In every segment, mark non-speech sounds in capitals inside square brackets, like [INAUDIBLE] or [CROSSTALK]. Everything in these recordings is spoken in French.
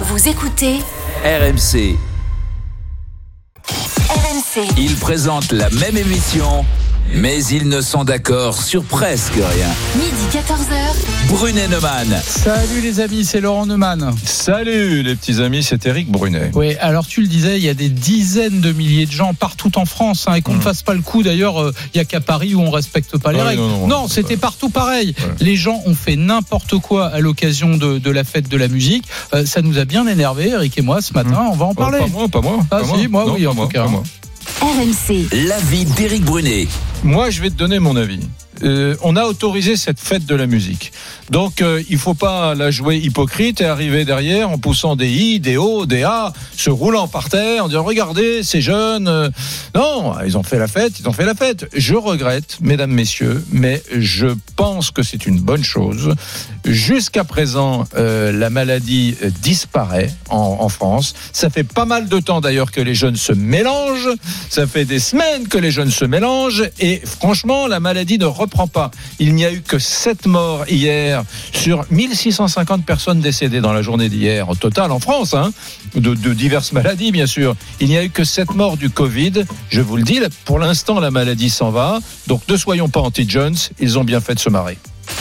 Vous écoutez RMC. RMC. Ils présentent la même émission, mais ils ne sont d'accord sur presque rien. Midi 14h. Brunet Neumann. Salut les amis, c'est Laurent Neumann. Salut les petits amis, c'est Eric Brunet. Oui, alors tu le disais, il y a des dizaines de milliers de gens partout en France, hein, et qu'on ne fasse pas le coup. D'ailleurs, euh, il y a qu'à Paris où on respecte pas les Ah oui, règles. non, non, c'était ouais. partout pareil. Ouais. Les gens ont fait n'importe quoi à l'occasion de, de la fête de la musique. Euh, ça nous a bien énervé, Eric et moi, ce matin. On va en Oh, parler. pas moi, pas moi. Ah, pas si, moi, oui, pas en tout cas. pas moi. RMC. L'avis d'Éric Brunet. Moi, je vais te donner mon avis. Euh, on a autorisé cette fête de la musique. Donc, euh, il faut pas la jouer hypocrite et arriver derrière en poussant des i, des o, des a, se roulant par terre, en disant regardez, ces jeunes. euh, Non, ils ont fait la fête, ils ont fait la fête. Je regrette, mesdames, messieurs, mais je pense que c'est une bonne chose. Jusqu'à présent, euh, la maladie disparaît en, en France. Ça fait pas mal de temps d'ailleurs que les jeunes se mélangent. Ça fait des semaines que les jeunes se mélangent et franchement, la maladie ne reprend pas. Il n'y a eu que 7 morts hier sur 1650 personnes décédées dans la journée d'hier au total en France, hein, de, de diverses maladies bien sûr. Il n'y a eu que 7 morts du Covid. Je vous le dis, pour l'instant, la maladie s'en va. Donc ne soyons pas anti-Jones. Ils ont bien fait de se marrer.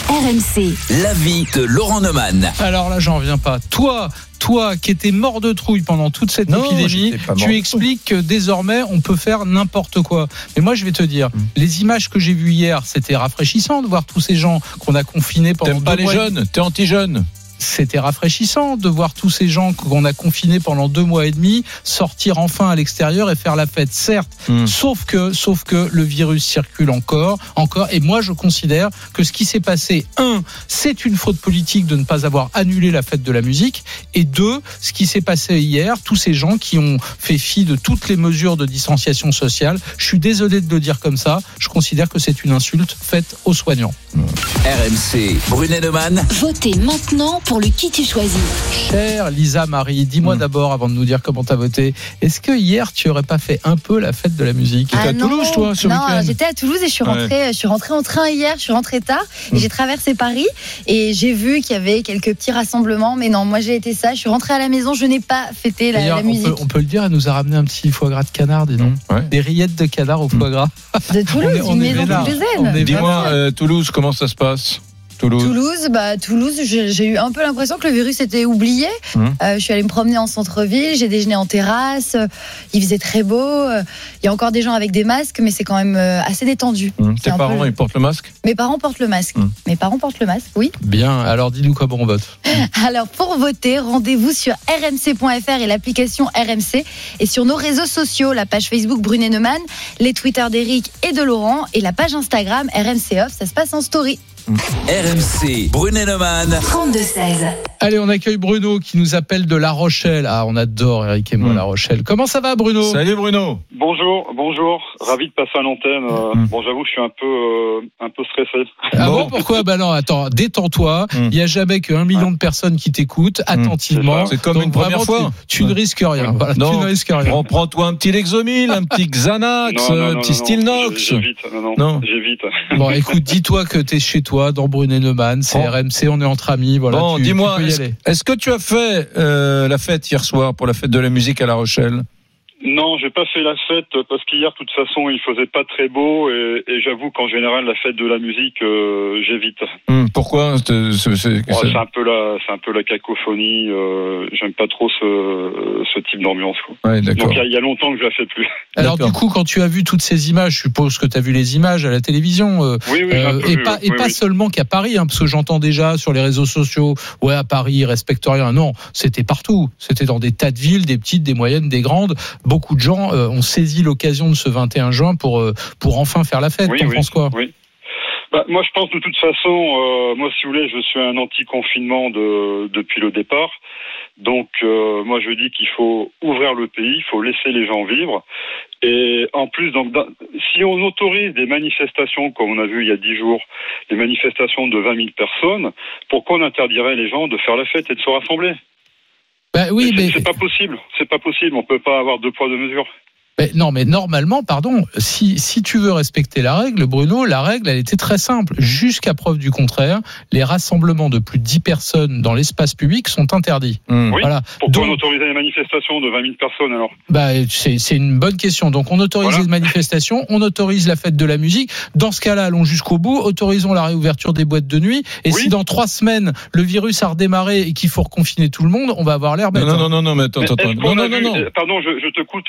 RMC. L'avis de Laurent Neumann. Alors là, j'en reviens pas. Toi, toi qui étais mort de trouille pendant toute cette Non, épidémie, tu expliques que désormais on peut faire n'importe quoi. Mais moi, je vais te dire, Mm. les images que j'ai vues hier, c'était rafraîchissant de voir tous ces gens qu'on a confinés pendant T'aimes pas les jeunes T'es anti-jeune C'était rafraîchissant de voir tous ces gens qu'on a confinés pendant deux mois et demi sortir enfin à l'extérieur et faire la fête, certes. Mm. Sauf que, sauf que le virus circule encore, encore. Et moi, je considère que ce qui s'est passé, un, c'est une faute politique de ne pas avoir annulé la fête de la musique. Et deux, ce qui s'est passé hier, tous ces gens qui ont fait fi de toutes les mesures de distanciation sociale. Je suis désolé de le dire comme ça. Je considère que c'est une insulte faite aux soignants. RMC. Brunet Neumann. Votez maintenant pour le qui tu choisis. Chère Lisa Marie, dis-moi Mm. d'abord, avant de nous dire comment t'as voté, est-ce que hier tu aurais pas fait un peu la fête de la musique? T'étais à Ah non, Toulouse, toi, ce Non, j'étais à Toulouse et je suis Ouais. rentrée, je suis rentrée en train hier, je suis rentrée tard et j'ai traversé Paris et j'ai vu qu'il y avait quelques petits rassemblements. Mais non, moi j'ai été ça. Je suis rentrée à la maison, je n'ai pas fêté la, D'ailleurs, la on, musique peut, on peut le dire, elle nous a ramené un petit foie gras de canard, dis donc. Ouais. Des rillettes de canard au foie gras. de Toulouse, [LAUGHS] on est- on une est maison toulousaine. Dis-moi, euh, Toulouse, comment ça se passe? Toulouse. Toulouse, bah Toulouse, j'ai eu un peu l'impression que le virus était oublié. Mhm. Euh, je suis allée me promener en centre-ville, j'ai déjeuné en terrasse, euh, il faisait très beau. euh, Il y a encore des gens avec des masques, mais c'est quand même assez détendu. Hum, Tes parents, peu- ils portent le masque? Mes parents portent le masque. Mhm. Mes parents portent le masque, oui. Bien, alors dis-nous comment on vote. [LAUGHS] Alors pour voter, rendez-vous sur rmc.fr et l'application RMC et sur nos réseaux sociaux, la page Facebook Brunet Neumann, les Twitter d'Eric et de Laurent et la page Instagram RMC Off, ça se passe en story. RMC. Brunet Neumann. 32-16. Allez, on accueille Bruno qui nous appelle de La Rochelle. Ah, on adore Eric et moi Mm. La Rochelle. Comment ça va Bruno? Salut Bruno Bonjour, bonjour. Ravi de passer à l'antenne. Euh, Mm. Bon, j'avoue, je suis un peu, euh, un peu stressé. Ah bon, Bon. pourquoi? Bah non, attends, détends-toi. Il Mm. n'y a jamais qu'un million de personnes qui t'écoutent attentivement. C'est comme Donc une première vraiment, fois. Tu, tu ne risques rien. Voilà, Non. tu ne risques rien. On prend-toi un petit Lexomil, un petit Xanax, Non, non, un petit Stilnox. J'évite, non, non, Non. j'évite. Bon, écoute, dis-toi que t'es chez toi, dans Brunet Neumann, c'est. RMC, on est entre amis. Voilà, bon, dis-moi, est-ce que tu as fait euh, la fête hier soir pour la fête de la musique à La Rochelle? Non, j'ai pas fait la fête parce qu'hier, de toute façon, il faisait pas très beau et, et j'avoue qu'en général, la fête de la musique, euh, j'évite. Hum, Pourquoi c'est- c'est- un peu la, c'est un peu la cacophonie. Euh, J'aime pas trop ce, ce type d'ambiance. Ouais, d'accord. Donc il y a- il y, a longtemps que je la fais plus. [LAUGHS] Alors du coup, quand tu as vu toutes ces images, je suppose que tu as vu les images à la télévision, euh, Oui, oui, euh, peu et vu, pas, oui, et oui, pas oui. seulement qu'à Paris, hein, parce que j'entends déjà sur les réseaux sociaux, ouais, à Paris, ils respectent rien. Non, c'était partout. C'était dans des tas de villes, des petites, des moyennes, des grandes. Beaucoup de gens euh, ont saisi l'occasion de ce 21 juin pour, euh, pour enfin faire la fête. Oui, T'en oui, penses quoi? oui. Bah, moi, je pense de toute façon, euh, moi, si vous voulez, je suis un anti-confinement de, depuis le départ. Donc euh, moi je dis qu'il faut ouvrir le pays, il faut laisser les gens vivre. Et en plus, dans- si on autorise des manifestations, comme on a vu il y a dix jours, des manifestations de 20 000 personnes, pourquoi on interdirait les gens de faire la fête et de se rassembler? Bah oui, C'est- mais C'est pas possible, c'est pas possible, on peut pas avoir deux poids, deux mesures. Mais non, mais normalement, pardon, si, si tu veux respecter la règle, Bruno, la règle, elle était très simple. Jusqu'à preuve du contraire, les rassemblements de plus de 10 personnes dans l'espace public sont interdits. Hum. Oui. Voilà. Pourquoi on autorisait les manifestations de 20 000 personnes alors bah, c'est c'est une bonne question. Donc, on autorise Voilà. les manifestations, on autorise la fête de la musique. Dans ce cas-là, allons jusqu'au bout, autorisons la réouverture des boîtes de nuit. Et Oui. si dans trois semaines, le virus a redémarré et qu'il faut reconfiner tout le monde, on va avoir l'air bête. Non, non, hein. non, non, mais attends, Mais attends, Non, non, vu- non, non. Pardon, je, je te coupe.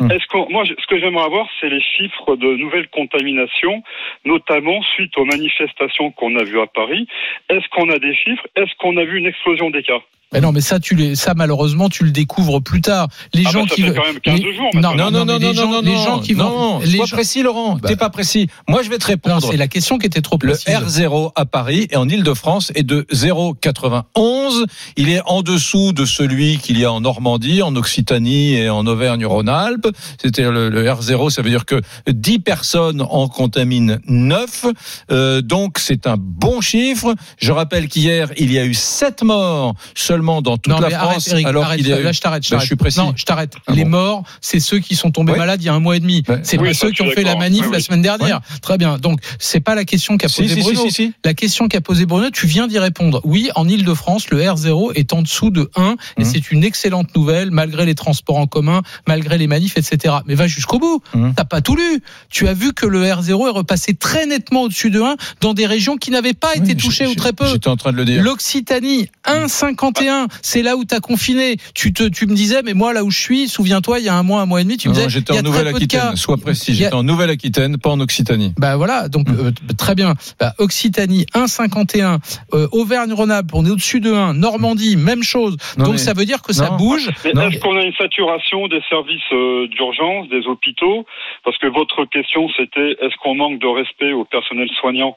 Hum. Est-ce qu'on, moi, je- ce que j'aimerais avoir, c'est les chiffres de nouvelles contaminations, notamment suite aux manifestations qu'on a vues à Paris. Est-ce qu'on a des chiffres? Est-ce qu'on a vu une explosion des cas? Mais non, mais ça, tu les, ça malheureusement, tu le découvres plus tard. Les Ah gens bah, ça qui fait veulent- quand même 15 les- jours, Non. Non, non, non, non, les non, gens, non, les non, gens qui vont, non, les sois gens- précis, Laurent. Bah. T'es pas précis. Moi, je vais te Non, répondre. c'est la question qui était trop Le précise. R0 à Paris et en Ile-de-France est de 0,91. Il est en dessous de celui qu'il y a en Normandie, en Occitanie et en Auvergne-Rhône-Alpes. C'était le, le R0, ça veut dire que 10 personnes en contaminent 9. Euh, donc c'est un bon chiffre. Je rappelle qu'hier, il y a eu 7 morts seulement dans toute non, la mais France. arrête, Eric, alors arrête, qu'il y a eu- là, je t'arrête. je Ben, je suis précis. Non, je t'arrête. Ah les morts, c'est ceux qui sont tombés malades il y a un mois et demi. Ouais. C'est Oui, pas ceux qui ont fait la manif Oui, la semaine dernière. Très bien. Donc, c'est pas la question qu'a Si, posée si, si, Bruno. si, si. La question qu'a posée Bruno, tu viens d'y répondre. Oui, en Ile-de-France, le R0 est en dessous de 1 et Mhm. c'est une excellente nouvelle malgré les transports en commun, malgré les manifs, etc. Mais va jusqu'au bout. Mhm. T'as pas tout lu. Tu as vu que le R0 est repassé très nettement au-dessus de 1 dans des régions qui n'avaient pas été touchées ou très peu. J'étais en train de le dire. L'Occitanie, 1,51, c'est là où t'as confiné. Tu te, tu me disais, mais moi là où je suis, souviens-toi, il y a un mois, un mois et demi, tu me disais, j'étais en Nouvelle-Aquitaine. Sois précis. J'étais en Nouvelle-Aquitaine, pas en Occitanie. Bah voilà, donc Mmh. euh, très bien. Bah, Occitanie 1,51, euh, Auvergne-Rhône-Alpes, on est au-dessus de 1, Normandie même chose. Non, donc mais- ça veut dire que ça bouge. Est-ce qu'on a une saturation des services euh, d'urgence, des hôpitaux? Parce que votre question, c'était est-ce qu'on manque de respect au personnel soignant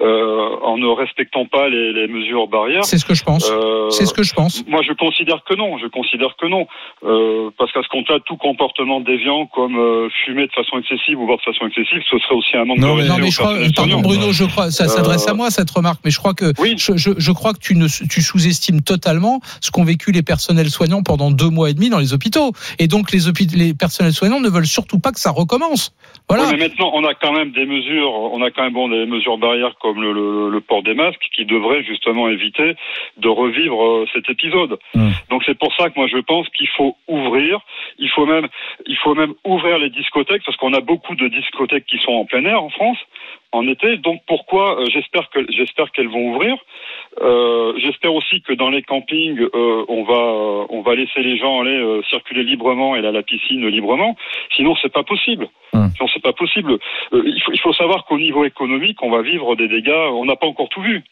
euh, en ne respectant pas les, les mesures barrières? C'est ce que je pense. Euh, C'est ce que je pense. Moi, je considère que non. Je considère que non, Euh, parce qu'à ce compte-là, tout comportement déviant, comme euh, fumer de façon excessive ou boire de façon excessive, ce serait aussi un manque Non, de mais- Non mais je crois, pardon. Bruno, je crois, ça Euh, s'adresse à moi cette remarque, mais je crois que Oui. je, je, je crois que tu ne tu sous-estimes totalement ce qu'ont vécu les personnels soignants pendant deux mois et demi dans les hôpitaux. Et donc les hôpitaux, les personnels soignants ne veulent surtout pas que ça recommence. Voilà. Oui, mais maintenant, on a quand même des mesures, on a quand même bon, des mesures barrières comme le, le- le port des masques qui devraient justement éviter de revivre euh, cet épisode. Mm. Donc c'est pour ça que moi je pense qu'il faut ouvrir, il faut même, il faut même ouvrir les discothèques parce qu'on a beaucoup de discothèques qui sont en plein air en France en été. Donc pourquoi euh, J'espère que j'espère qu'elles vont ouvrir. Euh, j'espère aussi que dans les campings, euh, on va on va laisser les gens aller circuler librement et aller à la piscine librement. Sinon, c'est pas possible. Hum. Sinon, c'est pas possible. Il, faut, il faut savoir qu'au niveau économique, on va vivre des dégâts. On n'a pas encore tout vu.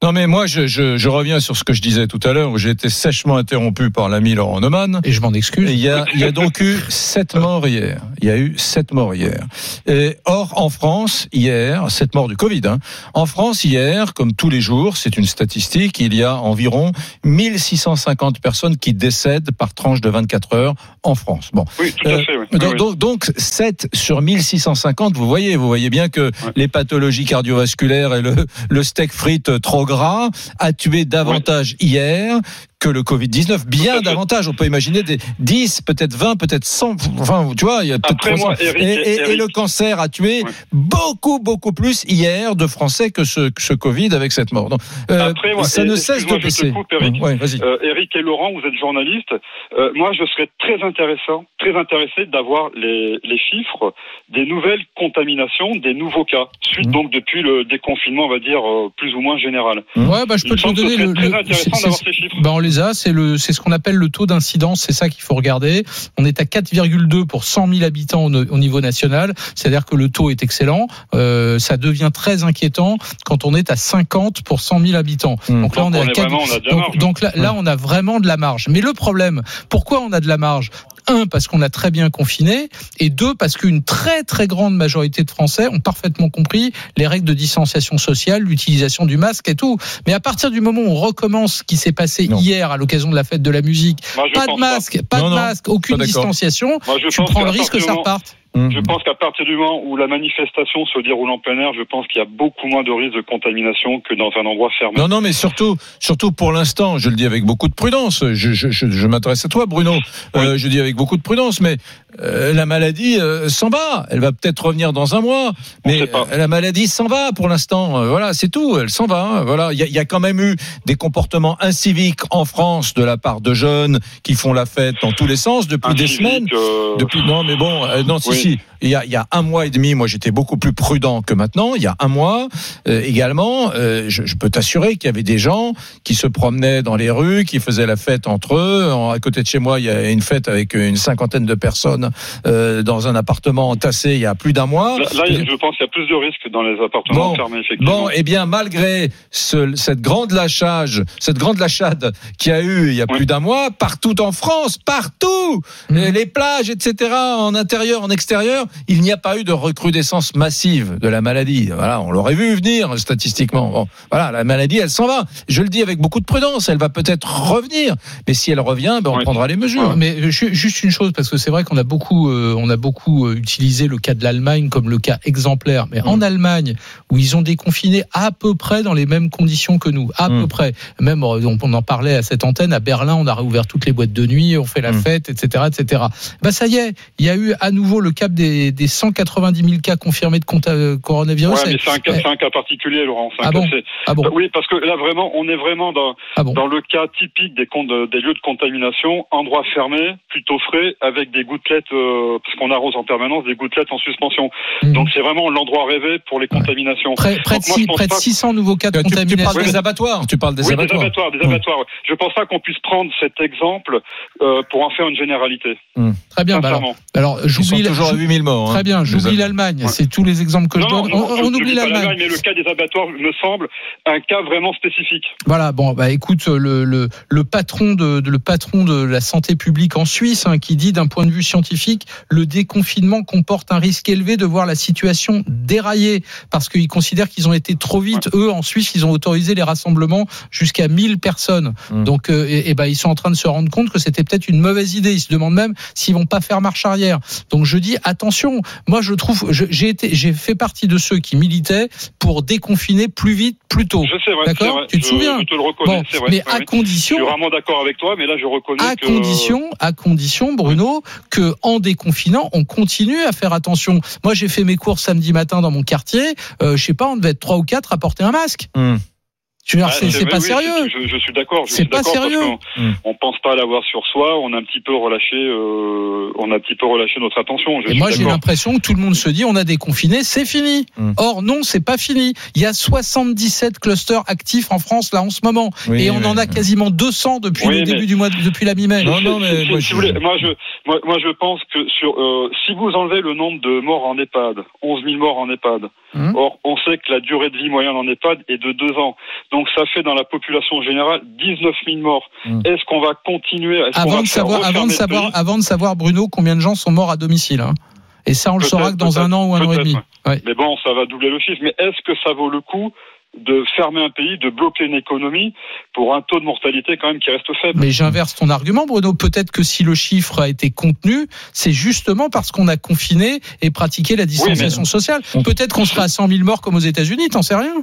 Non, mais moi, je, je, je reviens sur ce que je disais tout à l'heure, où j'ai été sèchement interrompu par l'ami Laurent Neumann. Et je m'en excuse. Il y, a, il y a donc eu sept morts hier. Il y a eu sept morts hier. Et or, en France, hier, sept morts du Covid. Hein. En France, hier, comme tous les jours, c'est une statistique, il y a environ 1650 personnes qui décèdent par tranche de 24 heures en France. Bon, Oui, tout à Euh, fait. Oui. Donc, oui. donc, donc 7 sur 1650, vous voyez, vous voyez bien que les pathologies cardiovasculaires et le, le steak frites trop gras a tué davantage hier que le Covid-19, Tout à bien davantage. On peut imaginer des 10, peut-être 20, peut-être 100, enfin, tu vois, il y a peut-être Après, 300. moi, Eric, et, et- et Eric. le cancer a tué Ouais. beaucoup, beaucoup plus hier de Français que ce, que ce Covid avec cette mort. Donc, euh, moi, ça et- ne cesse de baisser. Eric. Ouais. Euh, Eric et Laurent, vous êtes journalistes. Euh, moi, je serais très intéressant, très intéressé d'avoir les, les chiffres des nouvelles contaminations, des nouveaux cas, suite Mhm. donc depuis le déconfinement, on va dire euh, plus ou moins général. Ouais, bah je peux te donner le. très le- intéressant d'avoir ces chiffres. bah on les a, c'est le, c'est ce qu'on appelle le taux d'incidence, c'est ça qu'il faut regarder. On est à 4,2 pour 100 000 habitants au, au niveau national, c'est-à-dire que le taux est excellent. Euh, ça devient très inquiétant quand on est à 50 pour 100 000 habitants. Mmh. Donc là, on est on à est 4 vraiment, on a de la donc, marge. donc là, là, on a vraiment de la marge. Mais le problème, pourquoi on a de la marge? Un, parce qu'on a très bien confiné, et deux, parce qu'une très très grande majorité de Français ont parfaitement compris les règles de distanciation sociale, l'utilisation du masque et tout. Mais à partir du moment où on recommence ce qui s'est passé Non. hier à l'occasion de la fête de la musique, Moi, pas de masque, pas, Non, de non, masque, aucune distanciation, Moi, je tu prends le risque que ça reparte. Hum. Je pense qu'à partir du moment où la manifestation se déroule en plein air, je pense qu'il y a beaucoup moins de risques de contamination que dans un endroit fermé. Non, non, mais surtout, surtout pour l'instant, je le dis avec beaucoup de prudence. Je, je, je, je m'adresse à toi, Bruno. Euh, je dis avec beaucoup de prudence, mais euh, la maladie euh, s'en va. Elle va peut-être revenir dans un mois, mais euh, la maladie s'en va pour l'instant. Euh, voilà, c'est tout. Elle s'en va. hein. Voilà, il y, a- il y a quand même eu des comportements inciviques en France de la part de jeunes qui font la fête dans tous les sens depuis des semaines. euh, Depuis non mais bon euh, non si Oui. si aussi il y a il y a un mois et demi moi j'étais beaucoup plus prudent que maintenant il y a un mois euh, également euh, je, je peux t'assurer qu'il y avait des gens qui se promenaient dans les rues qui faisaient la fête entre eux En- à côté de chez moi il y a une fête avec une cinquantaine de personnes euh, dans un appartement entassé il y a plus d'un mois Là, là, je pense qu'il y a plus de risques dans les appartements Bon. fermés, effectivement. Bon, eh bien, malgré ce- cette grande lâchage, cette grande lâchade qu'il y a eu il y a Oui. plus d'un mois, partout en France, partout, euh, les plages, etc., en intérieur, en extérieur, il n'y a pas eu de recrudescence massive de la maladie. Voilà, on l'aurait vu venir statistiquement. Bon, voilà, la maladie, elle s'en va. Je le dis avec beaucoup de prudence, elle va peut-être revenir, mais si elle revient, ben, on Oui. prendra les mesures. Mais euh, ju- juste une chose, parce que c'est vrai qu'on a beaucoup, euh, on a beaucoup euh, utilisé le cas de l'Allemagne comme le cas exemplaire. Mais Mm. en Allemagne, où ils ont déconfiné à peu près dans les mêmes conditions que nous, à Mm. peu près. Même on, on en parlait à cette antenne à Berlin, on a réouvert toutes les boîtes de nuit, on fait la Mm. fête, etc., etc. Bah ça y est, il y a eu à nouveau le cap des, des 190 000 cas confirmés de euh, coronavirus. Ouais, mais c'est un, cas- Eh, c'est un cas particulier, Laurent. C'est un Ah cas- bon c'est- ah bon, Oui, parce que là, vraiment, on est vraiment dans, ah bon. dans le cas typique des, des lieux de contamination, endroit fermé, plutôt frais, avec des gouttelettes, euh, parce qu'on arrose en permanence, des gouttelettes en suspension. Mhm. Donc c'est vraiment l'endroit rêvé pour les contaminations. Près, près de, Donc moi, je six- pense près de pas- 600 nouveaux cas de Tu, tu contamination. parles des abattoirs, tu parles des oui, des abattoirs. abattoirs, des abattoirs. Je pense pas qu'on puisse prendre cet exemple euh, pour en faire une généralité. Très bien. Bah alors, alors Ils sont j'oublie. toujours à 8000 hein. Très bien, j'oublie l'Allemagne. Ouais. C'est tous les exemples que je donne. non, on, je- on je oublie l'Allemagne. mais le cas des abattoirs me semble un cas vraiment spécifique. Voilà, bon, bah écoute, le, le, le patron de, de- le patron de la santé publique en Suisse, hein, qui dit d'un point de vue scientifique, le déconfinement comporte un risque élevé de voir la situation dérailler, parce qu'ils considèrent qu'ils ont été trop vite. Eux, en Suisse, ils ont autorisé les rassemblements jusqu'à 1000 personnes. Mm. Donc, euh, et, et ben, ils sont en train de se rendre compte que c'était peut-être une mauvaise idée. Ils se demandent même s'ils vont pas faire marche arrière. Donc, je dis attention. Moi, je trouve, j'ai été, j'ai fait partie de ceux qui militaient pour déconfiner plus vite, plus tôt. Je sais, ouais, D'accord vrai. Tu te Je- souviens Je te le reconnais, Bon, c'est vrai. mais à. Je condition, suis vraiment d'accord avec toi, mais là je reconnais à que condition, à condition, Bruno, que en déconfinant, on continue à faire attention. Moi, j'ai fait mes courses samedi matin dans mon quartier. Euh, je sais pas, on devait être trois ou quatre à porter un masque. Hum. Ah, c'est pas oui, sérieux. Je, je suis d'accord. je C'est suis pas d'accord parce sérieux. qu'on- Mm. On pense pas l'avoir sur soi. On a un petit peu relâché. euh, on a un petit peu relâché notre attention. Je Et suis moi, j'ai l'impression que tout le monde se dit, on a déconfiné, c'est fini. Mm. Or, non, c'est pas fini. Il y a 77 clusters actifs en France, là, en ce moment. Oui, et on oui, en a oui. quasiment 200 depuis Oui, le début du mois, de- depuis la mi-mai. Non, non, mais Si- moi, si je- vous voulez, moi, je, moi, moi, je pense que sur, euh, si vous enlevez le nombre de morts en EHPAD, 11 000 morts en EHPAD. Mhm. Or, on sait que la durée de vie moyenne en EHPAD est de deux ans. Donc, ça fait dans la population générale 19 000 morts. Mhm. Est-ce qu'on va continuer va Avant de faire savoir, avant de savoir, avant de savoir, Bruno, combien de gens sont morts à domicile. hein. Et ça, on le saura que dans un an ou un an et demi. Ouais. Mais bon, ça va doubler le chiffre. Mais est-ce que ça vaut le coup de fermer un pays, de bloquer une économie pour un taux de mortalité quand même qui reste faible? Mais j'inverse ton argument, Bruno. Peut-être que si le chiffre a été contenu, c'est justement parce qu'on a confiné et pratiqué la distanciation sociale. Peut-être qu'on sera à 100 000 morts comme aux États-Unis, t'en sais rien.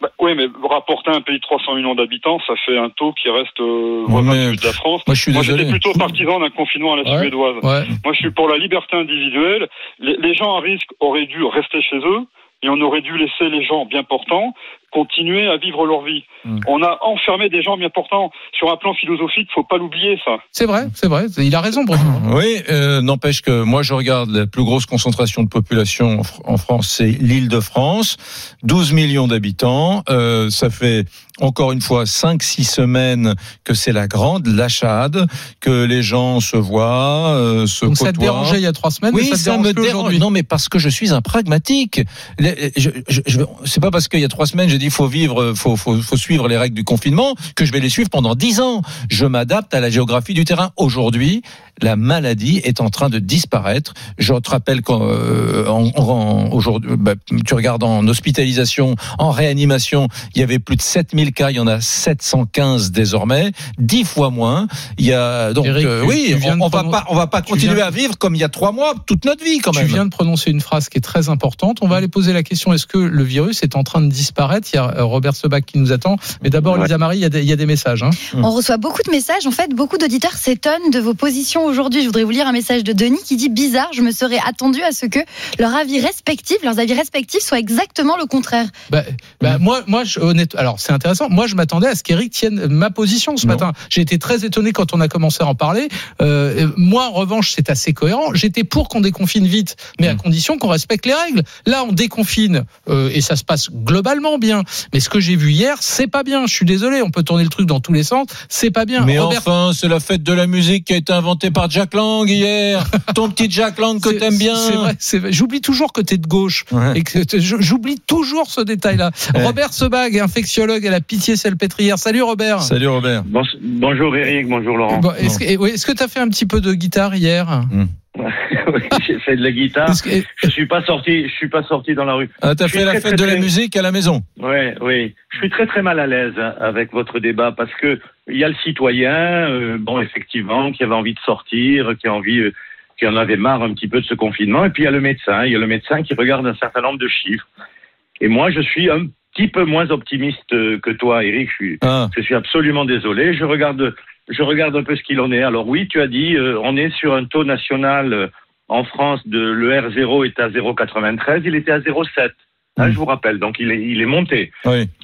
Bah, oui, mais rapporter un pays de 300 millions d'habitants, ça fait un taux qui reste euh, Ouais, mais- de la France. Moi, je suis Moi, j'étais plutôt partisan d'un confinement à la Ouais. suédoise. Ouais. Moi, je suis pour la liberté individuelle. Les, les gens à risque auraient dû rester chez eux et on aurait dû laisser les gens bien portants continuer à vivre leur vie. Mm. On a enfermé des gens bien portants. Sur un plan philosophique, faut pas l'oublier, ça. C'est vrai, c'est vrai. Il a raison, Bruno. [LAUGHS] Oui, euh, n'empêche que moi je regarde la plus grosse concentration de population en France, c'est l'île de France, 12 millions d'habitants. Euh, ça fait encore une fois 5-6 semaines que c'est la grande lâchade, que les gens se voient, euh, se Donc ça te côtoient. dérangeait il y a trois semaines, Oui, mais ça te ça dérange me dérange. aujourd'hui. Non, mais parce que je suis un pragmatique. Je, je, je- c'est pas parce qu'il y a trois semaines j'ai dit faut vivre, faut, faut, faut suivre les règles du confinement que je vais les suivre pendant dix ans. Je m'adapte à la géographie du terrain. Aujourd'hui, la maladie est en train de disparaître. Je te rappelle qu'aujourd'hui, bah, tu regardes en hospitalisation, en réanimation, il y avait plus de 7000 cas, il y en a 715 désormais, 10 fois moins. Il y a donc euh, oui, on, on va pas on va pas continuer à vivre comme il y a trois mois toute notre vie quand même. Tu viens de prononcer une phrase qui est très importante. On va aller poser la question est-ce que le virus est en train de disparaître? Il y a euh, Robert Sebach qui nous attend, mais d'abord Lisa Marie, il y, a des, il y a des messages. Hein. On reçoit beaucoup de messages. En fait, beaucoup d'auditeurs s'étonnent de vos positions aujourd'hui. Je voudrais vous lire un message de Denis qui dit bizarre. Je me serais attendu à ce que leur avis respectifs, leurs avis respectifs, soient exactement le contraire. Bah, bah, moi, moi, je, honnête, alors c'est intéressant. Moi, je m'attendais à ce qu'Éric tienne ma position ce matin. J'ai été très étonné quand on a commencé à en parler. Euh, moi, en revanche, c'est assez cohérent. J'étais pour qu'on déconfine vite, mais à mm. condition qu'on respecte les règles. Là, on déconfine euh, et ça se passe globalement bien. Mais ce que j'ai vu hier, c'est pas bien. Je suis désolé. On peut tourner le truc dans tous les sens. C'est pas bien. Mais enfin, c'est la fête de la musique qui a été inventée par Jack Lang hier. [LAUGHS] Ton petit Jack Lang que t'aimes bien. C'est vrai. J'oublie toujours que t'es de gauche. Et que j'oublie toujours ce détail-là. Robert Sebag, infectiologue à la Pitié-Salpêtrière. Salut Robert. Salut Robert. bonjour Eric, bonjour Laurent. Est-ce que tu as fait un petit peu de guitare hier? Hmm. [LAUGHS] oui, j'ai fait de la guitare. Je suis pas sorti, je suis pas sorti dans la rue. Ah, t'as fait la fête de la musique à la maison. Oui, oui. Je suis très très mal à l'aise avec votre débat parce que il y a le citoyen, euh, bon effectivement, qui avait envie de sortir, qui a envie, euh, qui en avait marre un petit peu de ce confinement, et puis il y a le médecin, il y a le médecin qui regarde un certain nombre de chiffres. Et moi, je suis un petit peu moins optimiste euh, que toi, Eric. Je suis, ah. je suis absolument désolé. Je regarde je regarde un peu ce qu'il en est. Alors oui, tu as dit, euh, on est sur un taux national euh, en France de le R0 est à 0,93, il était à 0,7. Hein, hmm. je vous rappelle, donc il est, il est monté.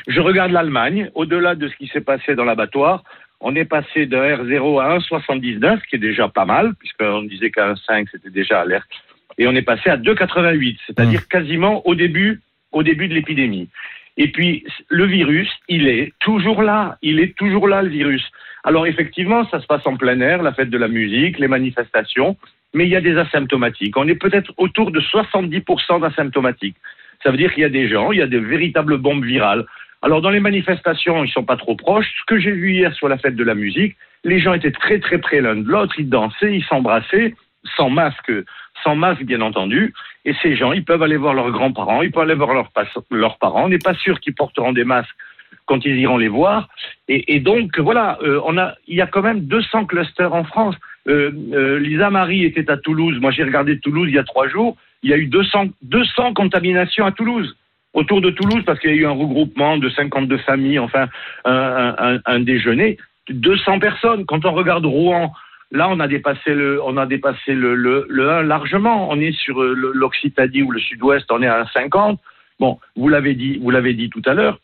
Je regarde l'Allemagne, au-delà de ce qui s'est passé dans l'abattoir, on est passé de R0 à 1,79, ce qui est déjà pas mal, puisqu'on disait qu'à 1,5 c'était déjà alerte, et on est passé à 2,88, c'est-à-dire hmm. quasiment au début, au début de l'épidémie. Et puis, le virus, il est toujours là. Il est toujours là, le virus. Alors, effectivement, ça se passe en plein air, la fête de la musique, les manifestations, mais il y a des asymptomatiques. On est peut-être autour de 70% d'asymptomatiques. Ça veut dire qu'il y a des gens, il y a des véritables bombes virales. Alors, dans les manifestations, ils sont pas trop proches. Ce que j'ai vu hier sur la fête de la musique, les gens étaient très, très près l'un de l'autre. Ils dansaient, ils s'embrassaient, sans masque, sans masque, bien entendu. Et ces gens, ils peuvent aller voir leurs grands-parents, ils peuvent aller voir leurs, leurs parents. On n'est pas sûr qu'ils porteront des masques quand ils iront les voir. Et, donc, voilà, euh, on a, il y a quand même 200 clusters en France. Euh, euh, Lisa Marie était à Toulouse. Moi, j'ai regardé Toulouse il y a trois jours. Il y a eu 200, 200 contaminations à Toulouse. Autour de Toulouse, parce qu'il y a eu un regroupement de 52 familles, enfin, un, un, un déjeuner. 200 personnes. Quand on regarde Rouen, Là, on a dépassé le, on a dépassé le, le, le 1 largement. On est sur l'Occitanie ou le Sud-Ouest, on est à 50. Bon, vous l'avez dit, vous l'avez dit tout à l'heure.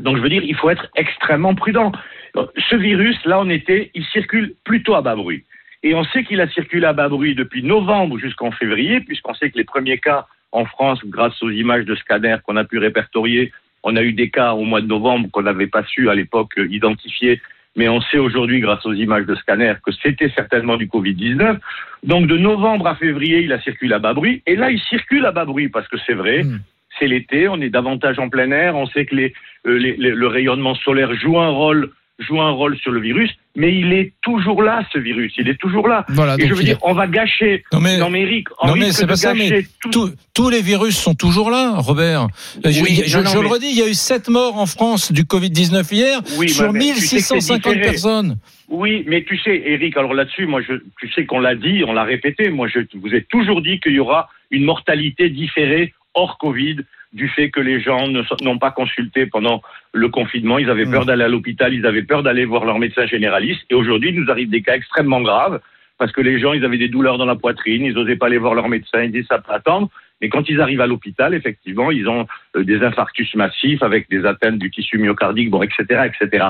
Donc, je veux dire, il faut être extrêmement prudent. Ce virus, là, on était, il circule plutôt à bas bruit. Et on sait qu'il a circulé à bas bruit depuis novembre jusqu'en février, puisqu'on sait que les premiers cas en France, grâce aux images de scanner qu'on a pu répertorier, on a eu des cas au mois de novembre qu'on n'avait pas su à l'époque identifier mais on sait aujourd'hui, grâce aux images de scanner, que c'était certainement du Covid-19. Donc de novembre à février, il a circulé à bas bruit, et là, il circule à bas bruit, parce que c'est vrai, hmm. C'est l'été, on est davantage en plein air, on sait que les, euh, le rayonnement solaire joue un rôle joue un rôle sur le virus, mais il est toujours là, ce virus. Il est toujours là. Voilà, et je veux dire, on va gâcher. Non mais, non mais Eric, non mais c'est pas ça. Mais tous les virus sont toujours là, Robert. je, le redis, il y a eu 7 morts en France du Covid 19 hier sur 1650 personnes. Oui, mais tu sais, Eric, alors là-dessus, moi, je, tu sais qu'on l'a dit, on l'a répété. Moi, je vous ai toujours dit qu'il y aura une mortalité différée hors Covid du fait que les gens n'ont pas consulté pendant le confinement. Ils avaient peur mmh. d'aller à l'hôpital, ils avaient peur d'aller voir leur médecin généraliste. Et aujourd'hui, il nous arrive des cas extrêmement graves parce que les gens, ils avaient des douleurs dans la poitrine, ils n'osaient pas aller voir leur médecin, ils disaient ça peut attendre. Mais quand ils arrivent à l'hôpital, effectivement, ils ont euh, des infarctus massifs avec des atteintes du tissu myocardique, bon, etc., etc.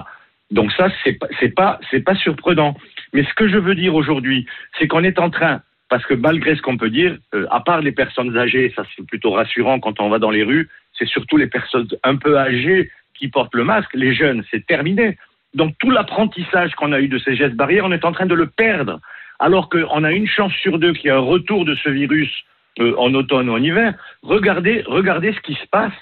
Donc ça, c'est pas, c'est pas, c'est pas surprenant. Mais ce que je veux dire aujourd'hui, c'est qu'on est en train parce que malgré ce qu'on peut dire, euh, à part les personnes âgées, ça c'est plutôt rassurant quand on va dans les rues, c'est surtout les personnes un peu âgées qui portent le masque. Les jeunes, c'est terminé. Donc tout l'apprentissage qu'on a eu de ces gestes barrières, on est en train de le perdre. Alors qu'on a une chance sur deux qu'il y ait un retour de ce virus euh, en automne ou en hiver. Regardez, regardez ce qui se passe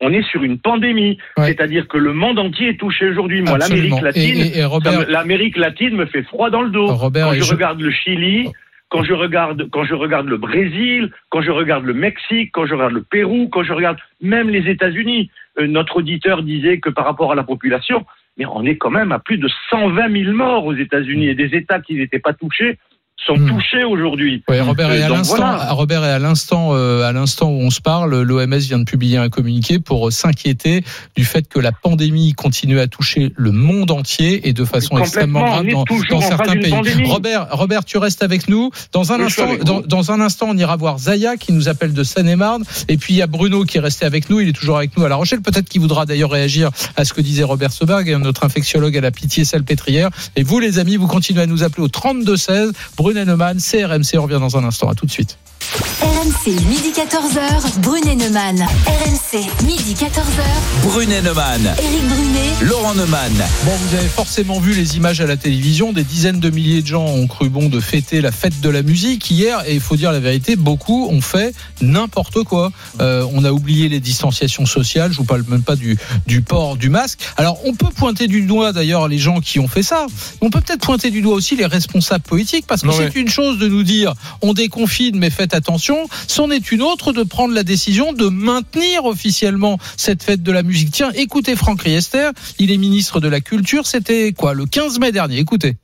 on est sur une pandémie. Ouais. C'est-à-dire que le monde entier est touché aujourd'hui. Moi, l'Amérique latine, Robert- l'Amérique latine me fait froid dans le dos. Robert, quand je, je- regarde le Chili, quand je regarde, le Brésil, quand je regarde le Mexique, quand je regarde le Pérou, quand je regarde même les États-Unis. Euh, notre auditeur disait que par rapport à la population, mais on est quand même à plus de 120 000 morts aux États-Unis et des États qui n'étaient pas touchés sont Hmm. touchés aujourd'hui. Ouais, Robert, et Euh, à donc l'instant, voilà. Robert, et à l'instant, euh, à l'instant où on se parle, l'OMS vient de publier un communiqué pour euh, s'inquiéter du fait que la pandémie continue à toucher le monde entier et de façon extrêmement grave dans, certains pays. pandémie. Robert, Robert, tu restes avec nous. Dans un Oui, instant, dans, un instant, on ira voir Zaya qui nous appelle de Seine-et-Marne. Et puis il y a Bruno qui est resté avec nous. Il est toujours avec nous à La Rochelle. Peut-être qu'il voudra d'ailleurs réagir à ce que disait Robert Soberg, notre infectiologue à la Pitié Salpêtrière. Et vous, les amis, vous continuez à nous appeler au 32 16. Brunet Neumann, CRMC. On revient dans un instant. À tout de suite. RMC, midi 14h, Brunet Neumann. RMC, midi 14h, Brunet Neumann, Éric Brunet. Laurent Neumann. Bon, vous avez forcément vu les images à la télévision. Des dizaines de milliers de gens ont cru bon de fêter la fête de la musique hier. Et il faut dire la vérité, beaucoup ont fait n'importe quoi. Euh, on a oublié les distanciations sociales. Je vous parle même pas du, du port du masque. Alors, on peut pointer du doigt d'ailleurs les gens qui ont fait ça. On peut peut-être pointer du doigt aussi les responsables politiques parce que c'est une chose de nous dire on déconfine mais faites attention. C'en est une autre de prendre la décision de maintenir officiellement cette fête de la musique. Tiens, écoutez Franck Riester, il est ministre de la Culture. C'était quoi le 15 mai dernier Écoutez.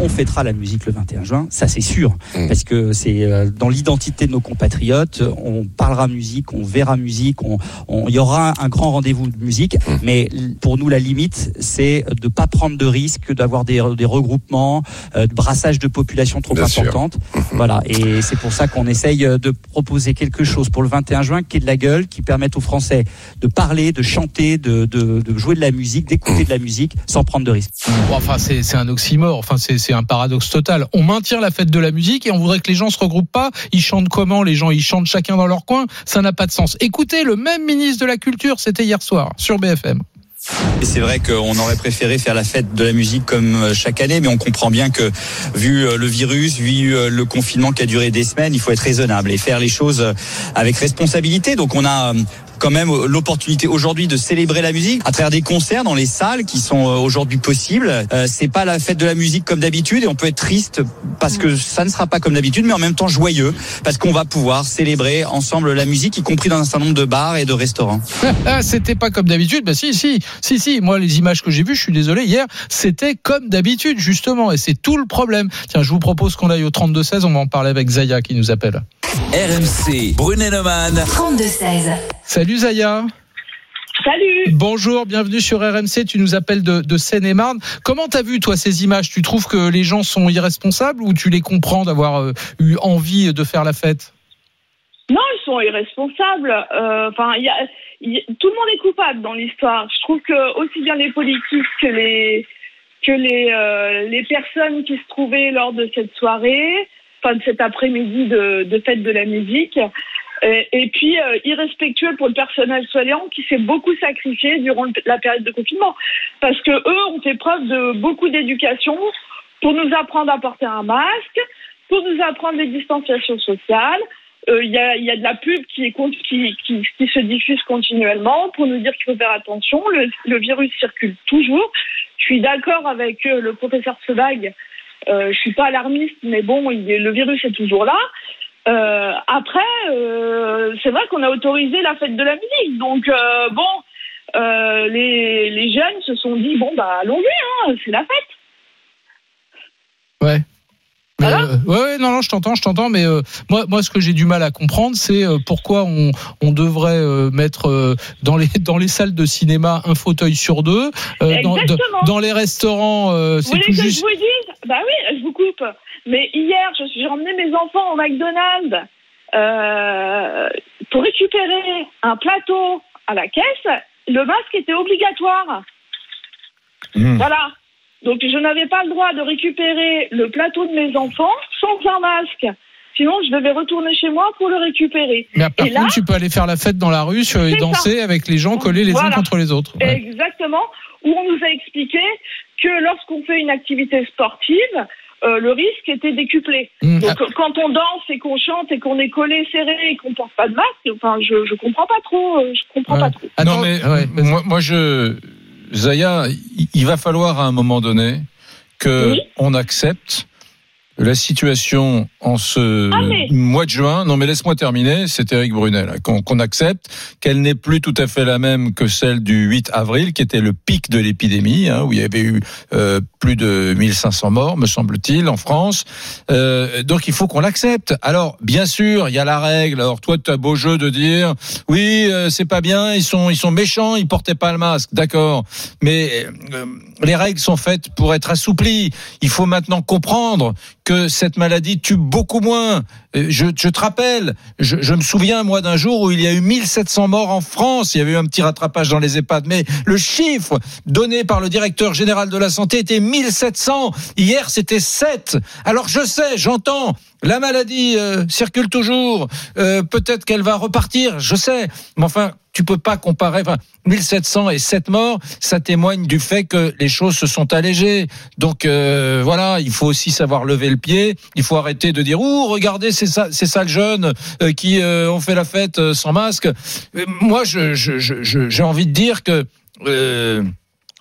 On fêtera la musique le 21 juin, ça c'est sûr, Mm. parce que c'est euh, dans l'identité de nos compatriotes. On parlera musique, on verra musique, on, on- il y aura un grand rendez-vous de musique. Mm. Mais pour nous, la limite, c'est de pas prendre de risques, d'avoir des, des regroupements, euh, de brassage de population trop Bien importante. Mhm. Voilà, et c'est pour ça qu'on essaye euh, de proposer quelque chose pour le 21 juin qui est de la gueule, qui permette aux Français de parler, de chanter, de, de, de jouer de la musique, d'écouter de la musique, sans prendre de risques. Bon, enfin, c'est un oxymore. Enfin, c'est un paradoxe total. On maintient la fête de la musique et on voudrait que les gens se regroupent pas. Ils chantent comment? Les gens, ils chantent chacun dans leur coin. Ça n'a pas de sens. Écoutez, le même ministre de la Culture, c'était hier soir sur BFM. C'est vrai qu'on aurait préféré faire la fête de la musique comme euh, chaque année, mais on comprend bien que vu euh, le virus, vu euh, le confinement qui a duré des semaines, il faut être raisonnable et faire les choses avec responsabilité. Donc on a quand même l'opportunité aujourd'hui de célébrer la musique à travers des concerts dans les salles qui sont euh, aujourd'hui possibles. Euh, c'est pas la fête de la musique comme d'habitude et on peut être triste parce que ça ne sera pas comme d'habitude, mais en même temps joyeux parce qu'on va pouvoir célébrer ensemble la musique, y compris dans un certain nombre de bars et de restaurants. [LAUGHS] Ah, c'était pas comme d'habitude. Bah si, si, si, si. Moi, les images que j'ai vues, je suis désolé, hier, c'était comme d'habitude, justement. Et c'est tout le problème. Tiens, je vous propose qu'on aille au 32-16. On va en parler avec Zaya qui nous appelle. RMC, Brunet Neumann. 32-16. Salut Zaya. Salut Bonjour, bienvenue sur RMC. Tu nous appelles de, de Seine-et-Marne. Comment t'as vu, toi, ces images? Tu trouves que les gens sont irresponsables ou tu les comprends d'avoir euh, eu envie de faire la fête? Non, ils sont irresponsables. Euh, Enfin, tout le monde est coupable dans l'histoire. Je trouve que aussi bien les politiques que les que les euh, les personnes qui se trouvaient lors de cette soirée, enfin de cet après-midi de, de fête de la musique, et, et puis euh, irrespectueux pour le personnel soignant qui s'est beaucoup sacrifié durant la période de confinement, parce que eux ont fait preuve de beaucoup d'éducation pour nous apprendre à porter un masque, pour nous apprendre les distanciations sociales. Euh, Il y, a, y a de la pub qui, qui, qui, qui se diffuse continuellement pour nous dire qu'il faut faire attention. Le, le virus circule toujours. Je suis d'accord avec euh, le professeur Sebag. Euh, je suis pas alarmiste, mais bon, il le virus est toujours là. Euh, après, euh, c'est vrai qu'on a autorisé la fête de la musique. Donc, euh, bon, euh, les, les jeunes se sont dit, bon, bah, allons-y, hein, c'est la fête. Ouais. Mais, Voilà. euh, ouais, ouais, non, non, je t'entends, je t'entends, mais euh, moi, moi, ce que j'ai du mal à comprendre, c'est euh, pourquoi on, on devrait euh, mettre euh, dans les dans les salles de cinéma un fauteuil sur deux, euh, dans, dans les restaurants, euh, Vous c'est voulez tout que juste. je vous dise? Bah oui, je vous coupe. Mais hier, je suis- j'ai emmené mes enfants au McDonald's euh, pour récupérer un plateau à la caisse. Le masque était obligatoire. Mmh. Voilà. Donc je n'avais pas le droit de récupérer le plateau de mes enfants sans un masque. Sinon, je devais retourner chez moi pour le récupérer. Mais par Et là- tu peux aller faire la fête dans la rue sur- et danser avec les gens collés les uns contre les autres. Ouais. Exactement, où on nous a expliqué que lorsqu'on fait une activité sportive, euh, le risque était décuplé. Mmh. Donc, euh, quand on danse et qu'on chante et qu'on est collé serré et qu'on porte pas de masque, enfin, je, je comprends pas trop. euh, Je comprends Ouais. pas trop. Attends, non mais ouais, moi, moi, je Zaya, il- va falloir à un moment donné que Oui. on accepte la situation en ce Ah, mais- mois de juin. Non mais laisse-moi terminer, c'est Eric Brunet là, qu'on qu'on accepte qu'elle n'est plus tout à fait la même que celle du 8 avril qui était le pic de l'épidémie hein, où il y avait eu euh, plus de 1500 morts me semble-t-il en France. Euh, donc il faut qu'on l'accepte. Alors bien sûr, il y a la règle. Alors toi tu as beau jeu de dire oui, euh, c'est pas bien, ils sont ils sont méchants, ils portaient pas le masque, d'accord. Mais euh, les règles sont faites pour être assouplies. Il faut maintenant comprendre que cette maladie tue beaucoup moins. Euh, Je, te rappelle, je, je me souviens moi d'un jour où il y a eu 1700 morts en France. Il y avait eu un petit rattrapage dans les EHPAD, mais le chiffre donné par le directeur général de la santé était 1700. Hier, c'était 7. Alors je sais, j'entends. La maladie euh, circule toujours. Euh, Peut-être qu'elle va repartir. Je sais. Mais enfin, tu peux pas comparer. Enfin, 1700 et 7 morts, ça témoigne du fait que les choses se sont allégées. Donc euh, voilà, il faut aussi savoir lever le pied. Il faut arrêter de dire ouh, regardez, c'est ça, c'est ça le jeune euh, qui euh, ont fait la fête euh, sans masque. Euh, moi, je, je, je, je- j'ai envie de dire que.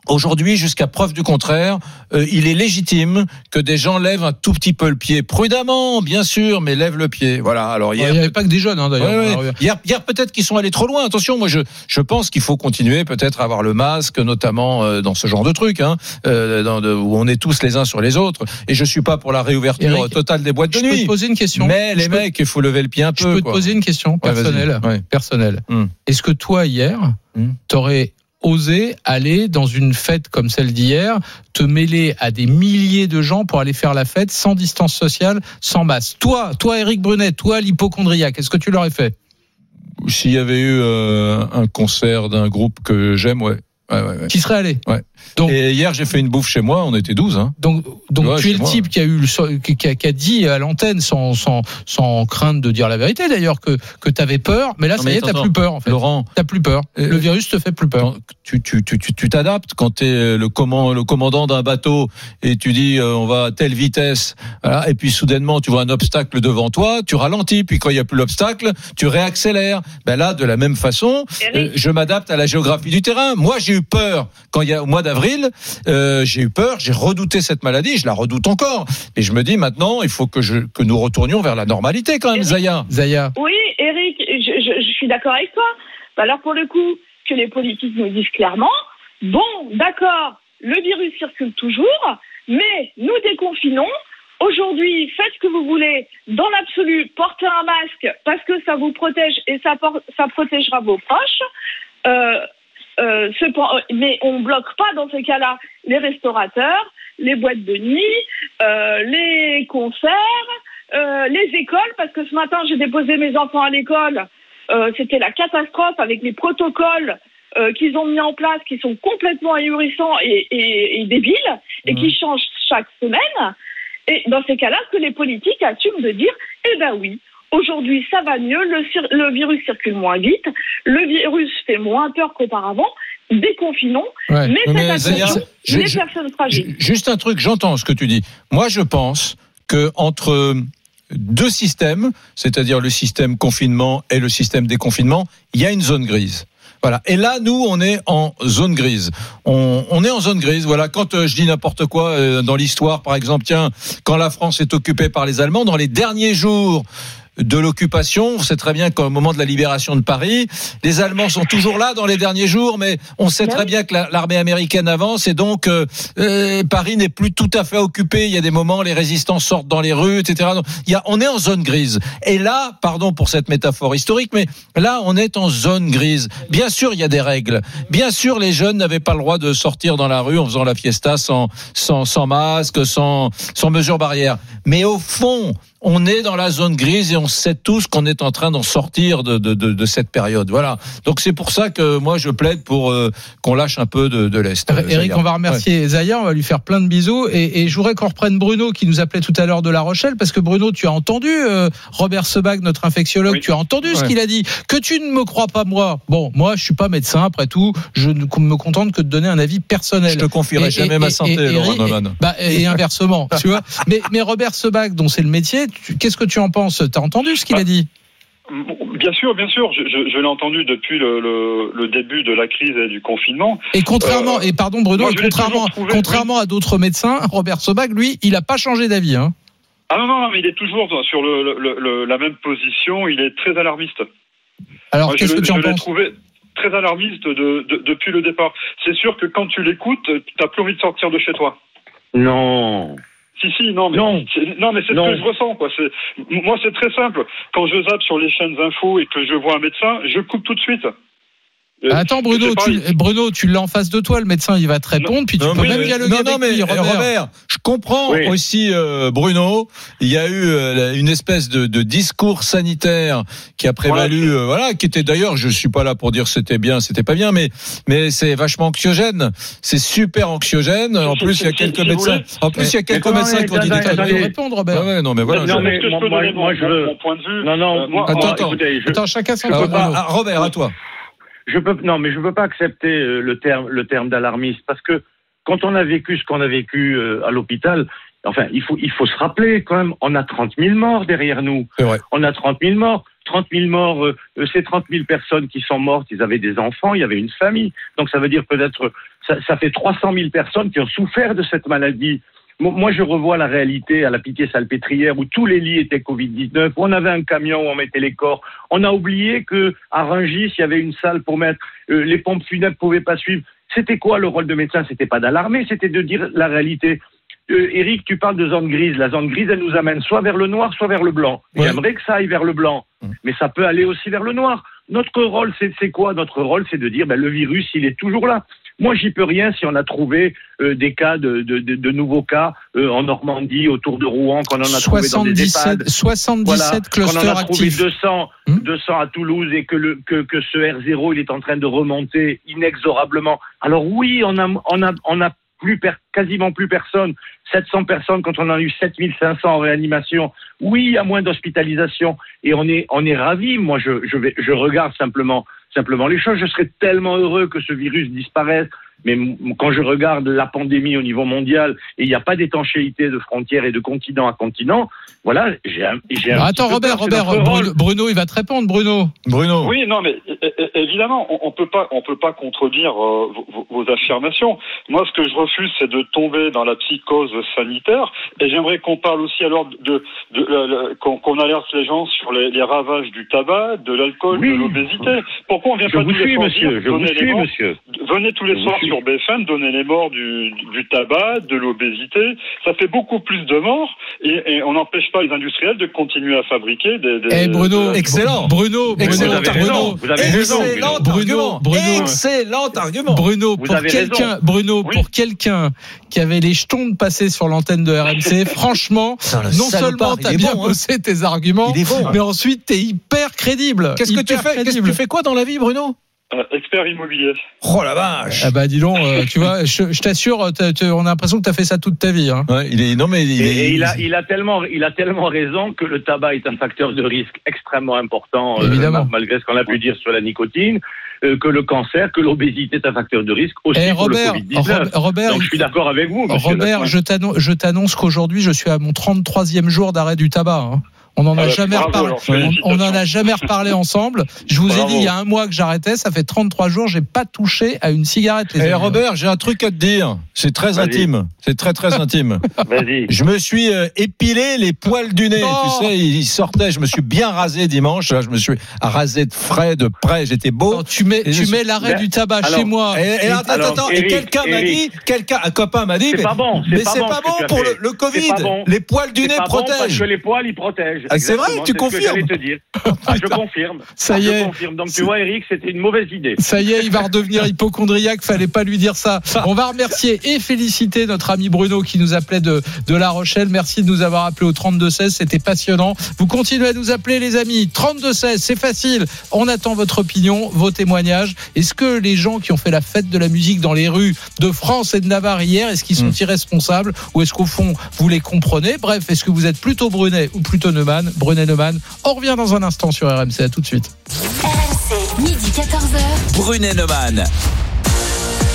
Euh, Aujourd'hui, jusqu'à preuve du contraire, euh, il est légitime que des gens lèvent un tout petit peu le pied, prudemment, bien sûr, mais lèvent le pied. Voilà. Alors Il hier, n'y avait pas que des jeunes, hein, d'ailleurs. Ouais, ouais. Alors, Hier, hier peut-être qu'ils sont allés trop loin. Attention, moi je je pense qu'il faut continuer peut-être à avoir le masque, notamment euh, dans ce genre de truc, hein, euh, dans de- où on est tous les uns sur les autres. Et je suis pas pour la réouverture Eric, totale des boîtes de Je peux te nuit. poser une question. Mais les Je peux- mecs, il faut lever le pied un Je peu. peux te quoi. poser une question personnelle. Ouais. personnelle. Hmm. Est-ce que toi, hier, Hmm. t'aurais osé aller dans une fête comme celle d'hier, te mêler à des milliers de gens pour aller faire la fête sans distance sociale, sans masque Toi, toi, Eric Brunet, toi, l'hypochondriaque, est-ce que tu l'aurais fait? S'il y avait eu euh, un concert d'un groupe que j'aime, ouais. Ouais, ouais, ouais. Qui serait allé? Ouais. Donc- Et hier, j'ai fait une bouffe chez moi, on était 12. Hein. Donc, donc Ouais, tu es le moi. type qui a eu le, so- qui, qui a, qui a dit à l'antenne sans, sans, sans crainte de dire la vérité d'ailleurs que, que tu avais peur, mais là Non, ça y est, t'as attends, plus peur en fait. Laurent, T'as plus peur. Euh, le virus te fait plus peur. tu tu tu tu tu t'adaptes quand tu es le command le commandant d'un bateau et tu dis euh, on va à telle vitesse voilà, et puis soudainement tu vois un obstacle devant toi tu ralentis puis quand il y a plus l'obstacle tu réaccélères ben là de la même façon euh, je m'adapte à la géographie du terrain moi j'ai eu peur quand il y a au mois d'avril euh, j'ai eu peur j'ai redouté cette maladie je la redoute encore et je me dis maintenant il faut que je que nous retournions vers la normalité quand même Eric. Zaya Zaya, Oui, Eric, je, je- je suis d'accord avec toi. Bah Alors pour le coup, que les politiques nous disent clairement, bon, d'accord, le virus circule toujours, mais nous déconfinons. Aujourd'hui, faites ce que vous voulez. Dans l'absolu, portez un masque parce que ça vous protège et ça, ça protégera vos proches. Euh, euh, cepend- mais on bloque pas dans ces cas-là les restaurateurs, les boîtes de nuit, euh, les concerts, euh, les écoles, parce que ce matin j'ai déposé mes enfants à l'école. Euh, C'était la catastrophe avec les protocoles euh, qu'ils ont mis en place, qui sont complètement ahurissants et, et, et débiles, et qui changent chaque semaine. Et dans ces cas-là, que les politiques assument de dire, eh ben oui, aujourd'hui ça va mieux, le, virus circule moins vite, le virus fait moins peur qu'auparavant, déconfinons, ouais. mais Mais attention, je- les je- personnes fragiles. Ju- Juste un truc, j'entends ce que tu dis. Moi, je pense que entre deux systèmes, c'est-à-dire le système confinement et le système déconfinement, il y a une zone grise. Voilà. Et là, nous, on est en zone grise. On, on est en zone grise. Voilà. Quand euh, je dis n'importe quoi euh, dans l'histoire, par exemple, tiens, quand la France est occupée par les Allemands, dans les derniers jours de l'occupation, on sait très bien qu'au moment de la libération de Paris, les Allemands sont toujours là dans les derniers jours, mais on sait Ben très bien que la- l'armée américaine avance et donc euh, euh, Paris n'est plus tout à fait occupé. Il y a des moments, les résistants sortent dans les rues, etc. Donc, il y a, on est en zone grise. Et là, pardon pour cette métaphore historique, mais là, on est en zone grise. Bien sûr, il y a des règles. Bien sûr, les jeunes n'avaient pas le droit de sortir dans la rue en faisant la fiesta sans, sans, sans masque, sans, sans mesures barrières. Mais au fond, on est dans la zone grise et on sait tous qu'on est en train d'en sortir de, de, de, de cette période. Voilà. Donc c'est pour ça que moi je plaide pour euh, qu'on lâche un peu de, de l'est. euh, Eric, Zaya. on va remercier Zaya, on va lui faire plein de bisous. Et, et je voudrais qu'on reprenne Bruno qui nous appelait tout à l'heure de La Rochelle, parce que Bruno, tu as entendu euh, Robert Sebag, notre infectiologue, Oui. tu as entendu ce Ouais. qu'il a dit. Que tu ne me crois pas moi. Bon, moi, je suis pas médecin, après tout, je ne me contente que de donner un avis personnel. Je te confierai Et- jamais et- ma santé, et- Laurent et- Neumann. bah, et inversement, tu vois. [LAUGHS] Mais, mais Robert Sebag, dont c'est le métier, qu'est-ce que tu en penses? T'as entendu ce qu'il Bah, a dit Bien sûr, bien sûr, je, je- je l'ai entendu depuis le, le- le début de la crise et du confinement. Et contrairement, Euh, et pardon Bruno, moi, et contrairement, trouvé- contrairement à d'autres médecins, Robert Sebag, lui, il a pas changé d'avis. Hein. Ah non, non, non, mais il est toujours sur le, le- le- la même position, il est très alarmiste. Alors, qu'est-ce que tu en je l'ai penses? trouvé très alarmiste de- de- depuis le départ. C'est sûr que quand tu l'écoutes, tu n'as plus envie de sortir de chez toi. Non. Si, si, non, mais Non. mais c'est ce que je ressens. Quoi. C'est- Moi, c'est très simple. Quand je zappe sur les chaînes infos et que je vois un médecin, je coupe tout de suite. Euh, Attends Bruno, tu. Bruno, tu l'as en face de toi, le médecin, il va te répondre, puis tu Non, peux mais- même dialoguer non, avec non, mais lui, eh, Robert. Robert, je comprends Oui. aussi euh, Bruno. Il y a eu euh, une espèce de, de discours sanitaire qui a prévalu, Voilà. euh, voilà, qui était d'ailleurs, je suis pas là pour dire c'était bien, c'était pas bien, mais mais c'est vachement anxiogène. C'est super anxiogène. En plus, il y a quelques médecins. voulez. En plus, il y a quelques médecins qui ont dit des répondre, Robert. Ouais, non, mais voilà. Non, mais moi- peux moi- donner moi, mon, je veux- mon point de vue Non, non, Euh, Attends, attends. chacun son. Ah, Robert, à toi. Je peux non mais je peux pas accepter euh, le terme le terme d'alarmiste parce que quand on a vécu ce qu'on a vécu euh, à l'hôpital enfin il faut il faut se rappeler quand même on a 30 000 morts derrière nous. On a 30 000 morts. 30 000 morts euh, ces 30 000 personnes qui sont mortes. Ils avaient des enfants il y avait une famille. Donc ça veut dire peut-être ça, ça fait 300 000 personnes qui ont souffert de cette maladie moi, je revois la réalité à la Pitié-Salpêtrière où tous les lits étaient Covid-19, où on avait un camion où on mettait les corps. On a oublié que à Rungis, il y avait une salle pour mettre euh, les pompes funèbres pouvaient pas suivre. C'était quoi le rôle de médecin? C'était pas d'alarmer, c'était de dire la réalité. Euh, Eric, tu parles de zone grise. La zone grise, elle nous amène soit vers le noir, soit vers le blanc. Ouais. J'aimerais que ça aille vers le blanc, Mm. mais ça peut aller aussi vers le noir. Notre rôle, c'est c'est quoi? Notre rôle, c'est de dire ben, le virus, il est toujours là. Moi, j'y peux rien si on a trouvé euh, des cas de, de, de, de nouveaux cas euh, en Normandie, autour de Rouen, qu'on en a trouvé dans des 77, EHPAD. 77 Voilà, qu'on clusters en a trouvé actifs. 200, Hmm 200 à Toulouse et que, le, que, que ce R0 il est en train de remonter inexorablement. Alors oui, on a, on a, on a plus per- quasiment plus personne. 700 personnes quand on en a eu 7500 en réanimation. Oui, il y a moins d'hospitalisation et on est, on est ravis. Moi, je, je, vais, je regarde simplement, simplement les choses. Je serais tellement heureux que ce virus disparaisse. Mais quand je regarde la pandémie au niveau mondial et il n'y a pas d'étanchéité de frontières et de continent à continent, voilà, j'ai un, j'ai un petit attends, Robert, peur, Robert. Bruno, Bruno, il va te répondre, Bruno. Bruno. Oui, non, mais évidemment, on, on peut pas, on peut pas contredire euh, vos, affirmations. Moi, ce que je refuse, c'est de tomber dans la psychose sanitaire. Et j'aimerais qu'on parle aussi alors de, de, de- euh, qu'on qu'on alerte les gens sur les, les ravages du tabac, de l'alcool, Oui. de l'obésité. Pourquoi on vient Je pas vous tous les suis, soirs monsieur. Je vous les suis, monsieur. Venez tous les soirs. Sur BFM, donner les morts du, du tabac, de l'obésité. Ça fait beaucoup plus de morts et, et on n'empêche pas les industriels de continuer à fabriquer des. des Eh Bruno, des- Excellent. Bruno, Excellent raison. Excellent Bruno, argument. Bruno. Excellent argument. Bruno, pour quelqu'un. Bruno, Oui. pour quelqu'un qui avait les jetons de passer sur l'antenne de RMC, [LAUGHS] franchement, non salopard, seulement t'as bien bon, hein. bossé tes arguments, bon. mais ensuite t'es hyper crédible. Qu'est-ce que tu fais Qu'est-ce que tu fais quoi dans la vie, Bruno? Euh, expert immobilier. Oh la vache. Ah bah dis donc, euh, tu vois, je, je t'assure, t'as- t'as- on a l'impression que t'as fait ça toute ta vie. Hein. Ouais, il est non mais il Et, est. et il, a, il, a tellement, il a tellement raison que le tabac est un facteur de risque extrêmement important, euh, malgré ce qu'on a pu dire sur la nicotine, que le cancer, que l'obésité est un facteur de risque aussi Eh pour Robert, le Covid-19. Rob- Robert, Donc je suis d'accord avec vous. Robert, je t'annonce qu'aujourd'hui, je suis à mon 33e jour d'arrêt du tabac. hein. On n'en a Ah bah, jamais reparlé. On- n'en a jamais reparlé ensemble. Je vous ai dit il y a un mois que j'arrêtais. Ça fait 33 jours. J'ai pas touché à une cigarette. Les Eh amis. Robert, j'ai un truc à te dire. C'est très intime. C'est très très intime. Vas-y. Je me suis euh, épilé les poils du nez. Oh Tu sais, il sortait. Je me suis bien rasé dimanche. Là, je me suis rasé de frais, de près. J'étais beau. Non, tu mets, Et tu mets l'arrêt du tabac alors, chez moi. Et, et attends, Alors, attends, et quelqu'un m'a dit, quelqu'un, un copain m'a dit, C'est mais, pas bon, c'est mais pas c'est bon pas bon pour le, le Covid. Les poils du nez protègent. que les poils, ils protègent. Ah, c'est vrai, tu c'est ce que confirmes j'allais te dire. [LAUGHS] Ah, je confirme. Ça Ah, y je est. confirme. Donc tu vois, Eric, c'était une mauvaise idée. Ça y est, il va redevenir hypochondriaque. Fallait pas lui dire ça. On va remercier et féliciter notre ami Bruno qui nous appelait de, de La Rochelle. Merci de nous avoir appelé au 3216. C'était passionnant. Vous continuez à nous appeler, les amis. 3216, c'est facile. On attend votre opinion, vos témoignages. Est-ce que les gens qui ont fait la fête de la musique dans les rues de France et de Navarre hier, est-ce qu'ils sont irresponsables ou est-ce qu'au fond, vous les comprenez? Bref, est-ce que vous êtes plutôt Brunet ou plutôt Neumann Brunet Neumann. On revient dans un instant sur RMC. À tout de suite. RMC, midi 14h. Brunet Neumann.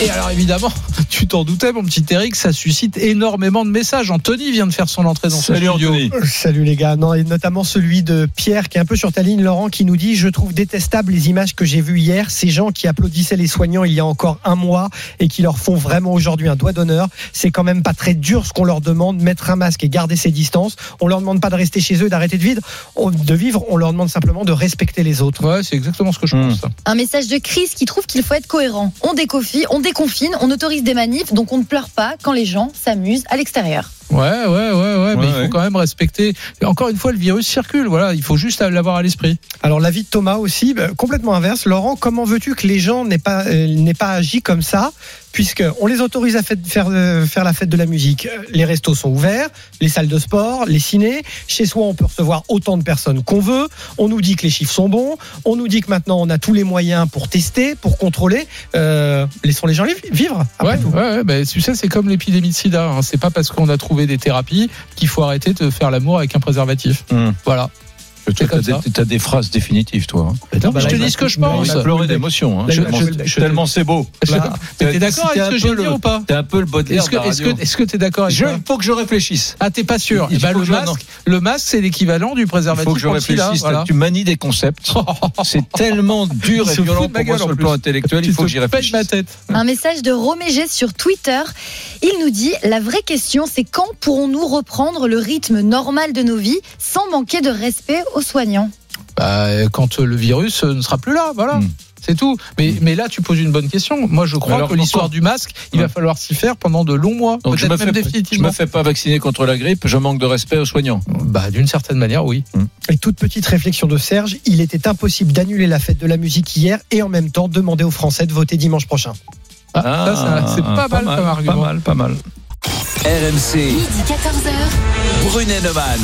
Et alors évidemment, [LAUGHS] tu t'en doutais, mon petit Eric, ça suscite énormément de messages. Anthony vient de faire son entrée dans ce Salut studio. Anthony. Euh, Salut les gars, non, et notamment celui de Pierre qui est un peu sur ta ligne, Laurent, qui nous dit Je trouve détestable les images que j'ai vues hier, ces gens qui applaudissaient les soignants il y a encore un mois et qui leur font vraiment aujourd'hui un doigt d'honneur. C'est quand même pas très dur ce qu'on leur demande, mettre un masque et garder ses distances. On leur demande pas de rester chez eux, d'arrêter de vivre, on- de vivre, on leur demande simplement de respecter les autres. Ouais, c'est exactement ce que je Hmm. pense. ça. Un message de Chris qui trouve qu'il faut être cohérent. On déconfine, on déconfine, on autorise des manifs, donc on ne pleure pas quand les gens s'amusent à l'extérieur. Ouais, ouais, ouais, ouais, mais Ouais, il faut quand même respecter. Et encore une fois, le virus circule. Voilà, il faut juste l'avoir à l'esprit. Alors l'avis de Thomas aussi, bah, complètement inverse. Laurent, comment veux-tu que les gens n'aient pas, euh, n'aient pas agi comme ça puisque on les autorise à fête- faire, euh, faire la fête de la musique. Les restos sont ouverts, les salles de sport, les cinés. Chez soi, on peut recevoir autant de personnes qu'on veut. On nous dit que les chiffres sont bons. On nous dit que maintenant, on a tous les moyens pour tester, pour contrôler. Euh, laissons les gens vivre. après Ouais, tout. ouais, ouais, bah, tu sais, c'est comme l'épidémie de sida. Hein. C'est pas parce qu'on a trouvé des thérapies qu'il faut arrêter de faire l'amour avec un préservatif. Hmm. Voilà. T'as ça. des, phrases définitives, toi. hein. Non, bah je là, te il dis ce que je il pense. il Tu va- as pleuré d'émotion. Hein. Là, il Tellement- je- je- Tellement c'est beau. Là, T'es d'accord avec ce que j'ai dit ou pas T'es un peu le Baudelaire Est-ce que de la est-ce que radio. est-ce que t'es d'accord avec Je, ça il faut que je réfléchisse. Ah, t'es pas sûr Il faut le masque, le masque, c'est l'équivalent du Il préservatif faut que je réfléchisse. voilà. Tu manies des concepts. [LAUGHS] C'est tellement dur Il et violent pour moi sur le plan intellectuel. Tu Il faut que j'y réfléchisse. ma tête. Un message de Romégé sur Twitter. Il nous dit La vraie question, c'est quand pourrons-nous reprendre le rythme normal de nos vies sans manquer de respect aux soignants Bah, quand euh, le virus euh, ne sera plus là, voilà. Hmm. C'est tout. Mais, mais là, tu poses une bonne question. Moi, je crois alors, que l'histoire du masque, il Ouais. va falloir s'y faire pendant de longs mois, Donc je peut-être me, même fais, je me fais pas vacciner contre la grippe, je manque de respect aux soignants. Bah, d'une certaine manière, oui. Et toute petite réflexion de Serge, il était impossible d'annuler la fête de la musique hier et en même temps demander aux Français de voter dimanche prochain. Ah, ça, ça, c'est pas, mal comme argument. Pas mal, pas mal. RMC, Midi 14h. Brunet Neumann.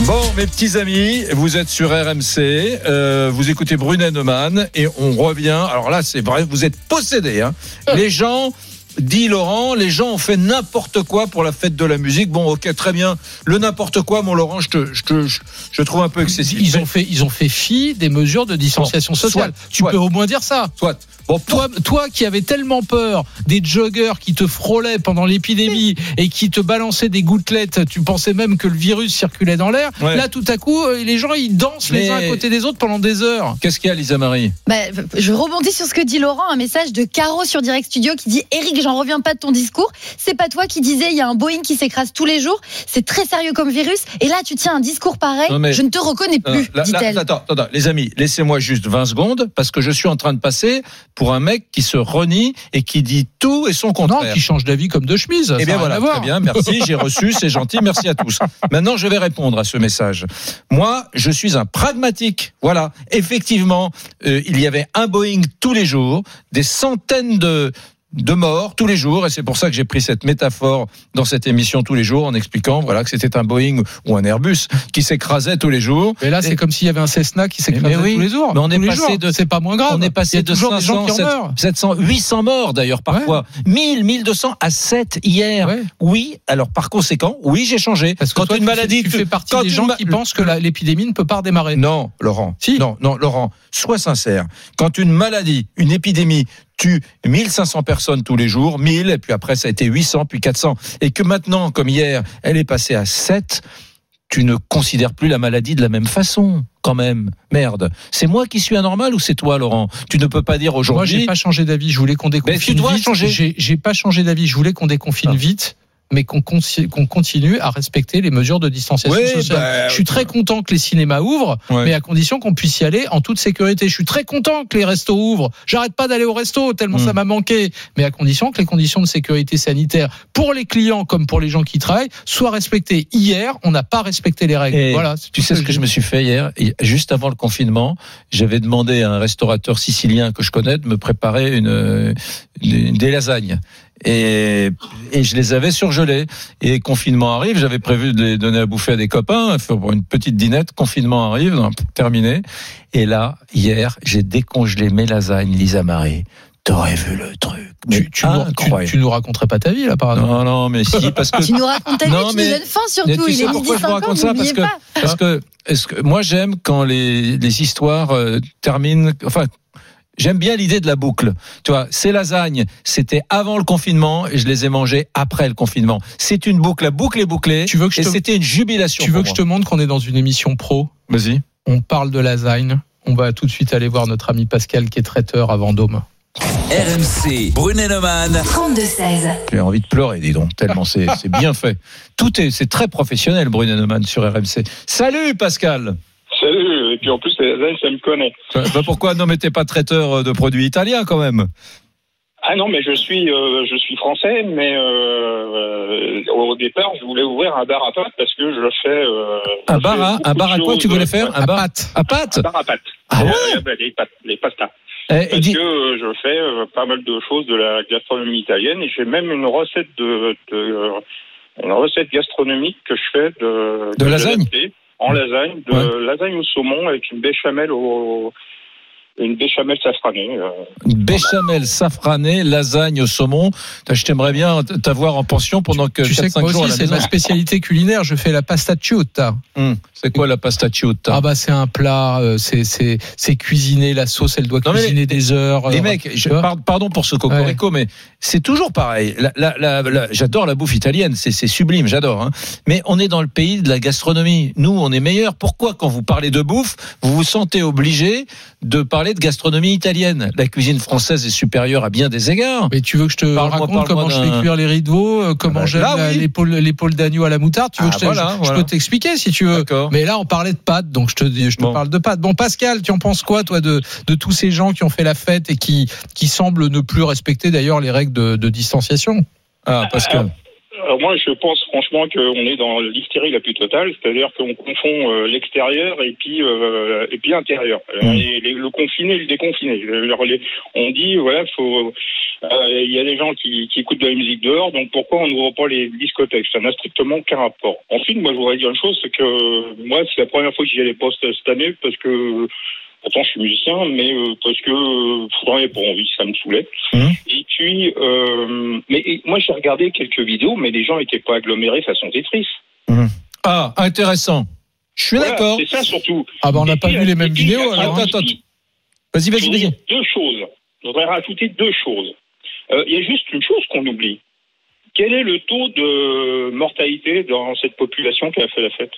Bon, mes petits amis, vous êtes sur RMC, euh, vous écoutez Brunet Neumann et on revient. Alors là, c'est vrai, vous êtes possédés. Hein. Les gens, dit Laurent, les gens ont fait n'importe quoi pour la fête de la musique. Bon, ok, très bien. Le n'importe quoi, mon Laurent, je te, je te, je, je trouve un peu excessif. Ils ont fait, ils ont fait fi des mesures de distanciation sociale. soit, tu soit. peux au moins dire ça. Soit. Bon, Toi, toi qui avais tellement peur des joggers qui te frôlaient pendant l'épidémie et qui te balançaient des gouttelettes, tu pensais même que le virus circulait dans l'air. Ouais. Là, tout à coup, euh, les gens ils dansent les uns à côté des autres pendant des heures. Qu'est-ce qu'il y a, Lisa Marie? Bah, je rebondis sur ce que dit Laurent, un message de Caro sur Direct Studio qui dit Eric, j'en reviens pas de ton discours. C'est pas toi qui disais il y a un Boeing qui s'écrase tous les jours. C'est très sérieux comme virus. Et là, tu tiens un discours pareil. Non, mais- Je ne te reconnais Non, plus, là- là, dit-elle. attends, attends, attends, les amis, laissez-moi juste 20 secondes parce que je suis en train de passer pour un mec qui se renie et qui dit tout et son Non, contraire. qui change d'avis comme de chemise. Eh bien voilà, très bien, merci, [LAUGHS] j'ai reçu, c'est gentil, merci à tous. Maintenant, je vais répondre à ce message. Moi, je suis un pragmatique. Voilà, effectivement, euh, il y avait un Boeing tous les jours, des centaines de de morts tous les jours et c'est pour ça que j'ai pris cette métaphore dans cette émission tous les jours en expliquant voilà que c'était un Boeing ou un Airbus qui s'écrasait tous les jours Mais là, c'est comme s'il y avait un Cessna qui s'écrasait oui, tous les jours. mais on est passé jours. de- C'est pas moins grave. on est passé de toujours des gens 500, qui en 700, meurent. 700, 800 morts d'ailleurs parfois. 1000, 1200 à 7 hier. Ouais. Oui, alors par conséquent, oui, j'ai changé. Parce que quand toi, une maladie, tu fais partie quand des gens ma- qui pensent que l'épidémie ne peut pas redémarrer. Non, Laurent. Si. Non, non, Laurent, sois sincère. Quand une maladie, une épidémie tue 1500 personnes tous les jours, 1000, et puis après ça a été 800, puis 400, et que maintenant, comme hier, elle est passée à 7, tu ne considères plus la maladie de la même façon, quand même. Merde. C'est moi qui suis anormal ou c'est toi, Laurent? Tu ne peux pas dire Moi, aujourd'hui. j'ai pas changé d'avis. Je voulais qu'on déconfine Mais tu dois vite. changer. J'ai j'ai pas changé d'avis. Je voulais qu'on déconfine Ah. vite. Mais qu'on continue à respecter les mesures de distanciation Oui, sociale. bah, je suis très content que les cinémas ouvrent, Ouais. mais à condition qu'on puisse y aller en toute sécurité. Je suis très content que les restos ouvrent. J'arrête pas d'aller au resto tellement Mm. ça m'a manqué, mais à condition que les conditions de sécurité sanitaire pour les clients comme pour les gens qui travaillent soient respectées. Hier, on n'a pas respecté les règles. Et voilà. Tu sais ce que je me suis fait hier? Juste avant le confinement, j'avais demandé à un restaurateur sicilien que je connais de me préparer une, euh, une- des lasagnes. Et, et je les avais surgelées. Et confinement arrive, j'avais prévu de les donner à bouffer à des copains, faire pour une petite dînette. Confinement arrive, terminé. Et là, hier, j'ai décongelé mes lasagnes, Lisa Marie. T'aurais vu le truc. Tu, tu, nous, tu, Incroyable. tu nous raconteras pas ta vie là, par exemple. Non, non, mais si, parce que [LAUGHS] Tu nous racontes ta vie, Non, tu mais- nous donnes faim surtout. tu Il sais est midi pourquoi je vous 50, raconte ça? parce que parce que est-ce que moi j'aime quand les les histoires euh, terminent enfin J'aime bien l'idée de la boucle. Tu vois, ces lasagnes, c'était avant le confinement et je les ai mangées après le confinement. C'est une boucle, la boucle est bouclée. Tu veux que je et te- c'était une jubilation. Tu veux que je te montre qu'on est dans une émission pro Vas-y. On parle de lasagne. On va tout de suite aller voir notre ami Pascal qui est traiteur à Vendôme. RMC, Brunet-Neumann. 32-16. J'ai envie de pleurer, dis donc, tellement c'est bien fait. Tout est, c'est très professionnel, Bruno Neumann sur RMC. Salut Pascal. Salut, puis en plus, lasagnes, ça me connaît. Pourquoi non mais t'es pas traiteur de produits italiens quand même? Ah non, mais je suis, euh, je suis français, mais euh, euh, au départ, je voulais ouvrir un bar à pâtes parce que je fais. Euh, Un bar à, un de bar à quoi tu voulais faire Un bar pâte. à pâtes Un bar à pâtes. Ah ouais Euh, bah, les pâtes, les pastas. Eh, Parce que euh, je fais euh, pas mal de choses de la gastronomie italienne et j'ai même une recette de, de euh, une recette gastronomique que je fais de De j'ai lasagne en lasagne, de lasagne au saumon avec une béchamel au une béchamel safranée. euh. Une béchamel safranée, lasagne au saumon. Je t'aimerais bien t'avoir en pension pendant que Tu sais que 4-5 moi jours à aussi, la c'est ma spécialité culinaire. Je fais la pasta ciota. Hum, C'est quoi la pasta ciota Ah bah c'est un plat, euh, c'est c'est c'est cuisiné. La sauce, elle doit Non, mais cuisiner des heures. Les euh, mecs, je, pardon pour ce cocorico, mais c'est toujours pareil. La- la- la- la- j'adore la bouffe italienne, c'est c'est sublime, j'adore. hein. Mais on est dans le pays de la gastronomie. Nous, on est meilleurs. Pourquoi, quand vous parlez de bouffe, vous vous sentez obligé de parler de gastronomie italienne La cuisine française est supérieure à bien des égards. Mais tu veux que je te raconte comment je fais cuire les riz de veau, euh, comment Ah bah, j'aime oui. l'épaule d'agneau à la moutarde Tu veux Ah, que je, voilà, je- peux t'expliquer si tu veux. Mais là, on parlait de pâtes, donc je te dis, je te Bon. parle de pâtes. Bon, Pascal, tu en penses quoi, toi, de de tous ces gens qui ont fait la fête et qui qui semblent ne plus respecter d'ailleurs les règles de, de distanciation? Ah, Pascal. Alors moi, je pense franchement qu'on est dans l'hystérie la plus totale, c'est-à-dire qu'on confond euh, l'extérieur et puis euh, et puis l'intérieur. Mm. Les- le confiné et le déconfiné. Alors, les- on dit voilà, faut euh, il y a des gens qui, qui écoutent de la musique dehors, donc pourquoi on n'ouvre pas les discothèques? Ça n'a strictement aucun rapport. Ensuite, moi, je voudrais dire une chose, c'est que moi, c'est la première fois que j'y allais pas cette année parce que Pourtant, je suis musicien, mais euh, parce que euh, j'en avais pas envie, ça me saoulait. Mhm. Et puis, euh, mais et moi, j'ai regardé quelques vidéos, mais les gens n'étaient pas agglomérés façon Tetris. Ah, intéressant. Je suis Voilà, d'accord. C'est ça surtout. Ah bah on n'a pas vu les mêmes vidéos. attends, alors, hein. attends, Vas-y, vas-y, vas-y. deux choses. Je voudrais rajouter deux choses. Euh, Il y a juste une chose qu'on oublie. Quel est le taux de mortalité dans cette population qui a fait la fête?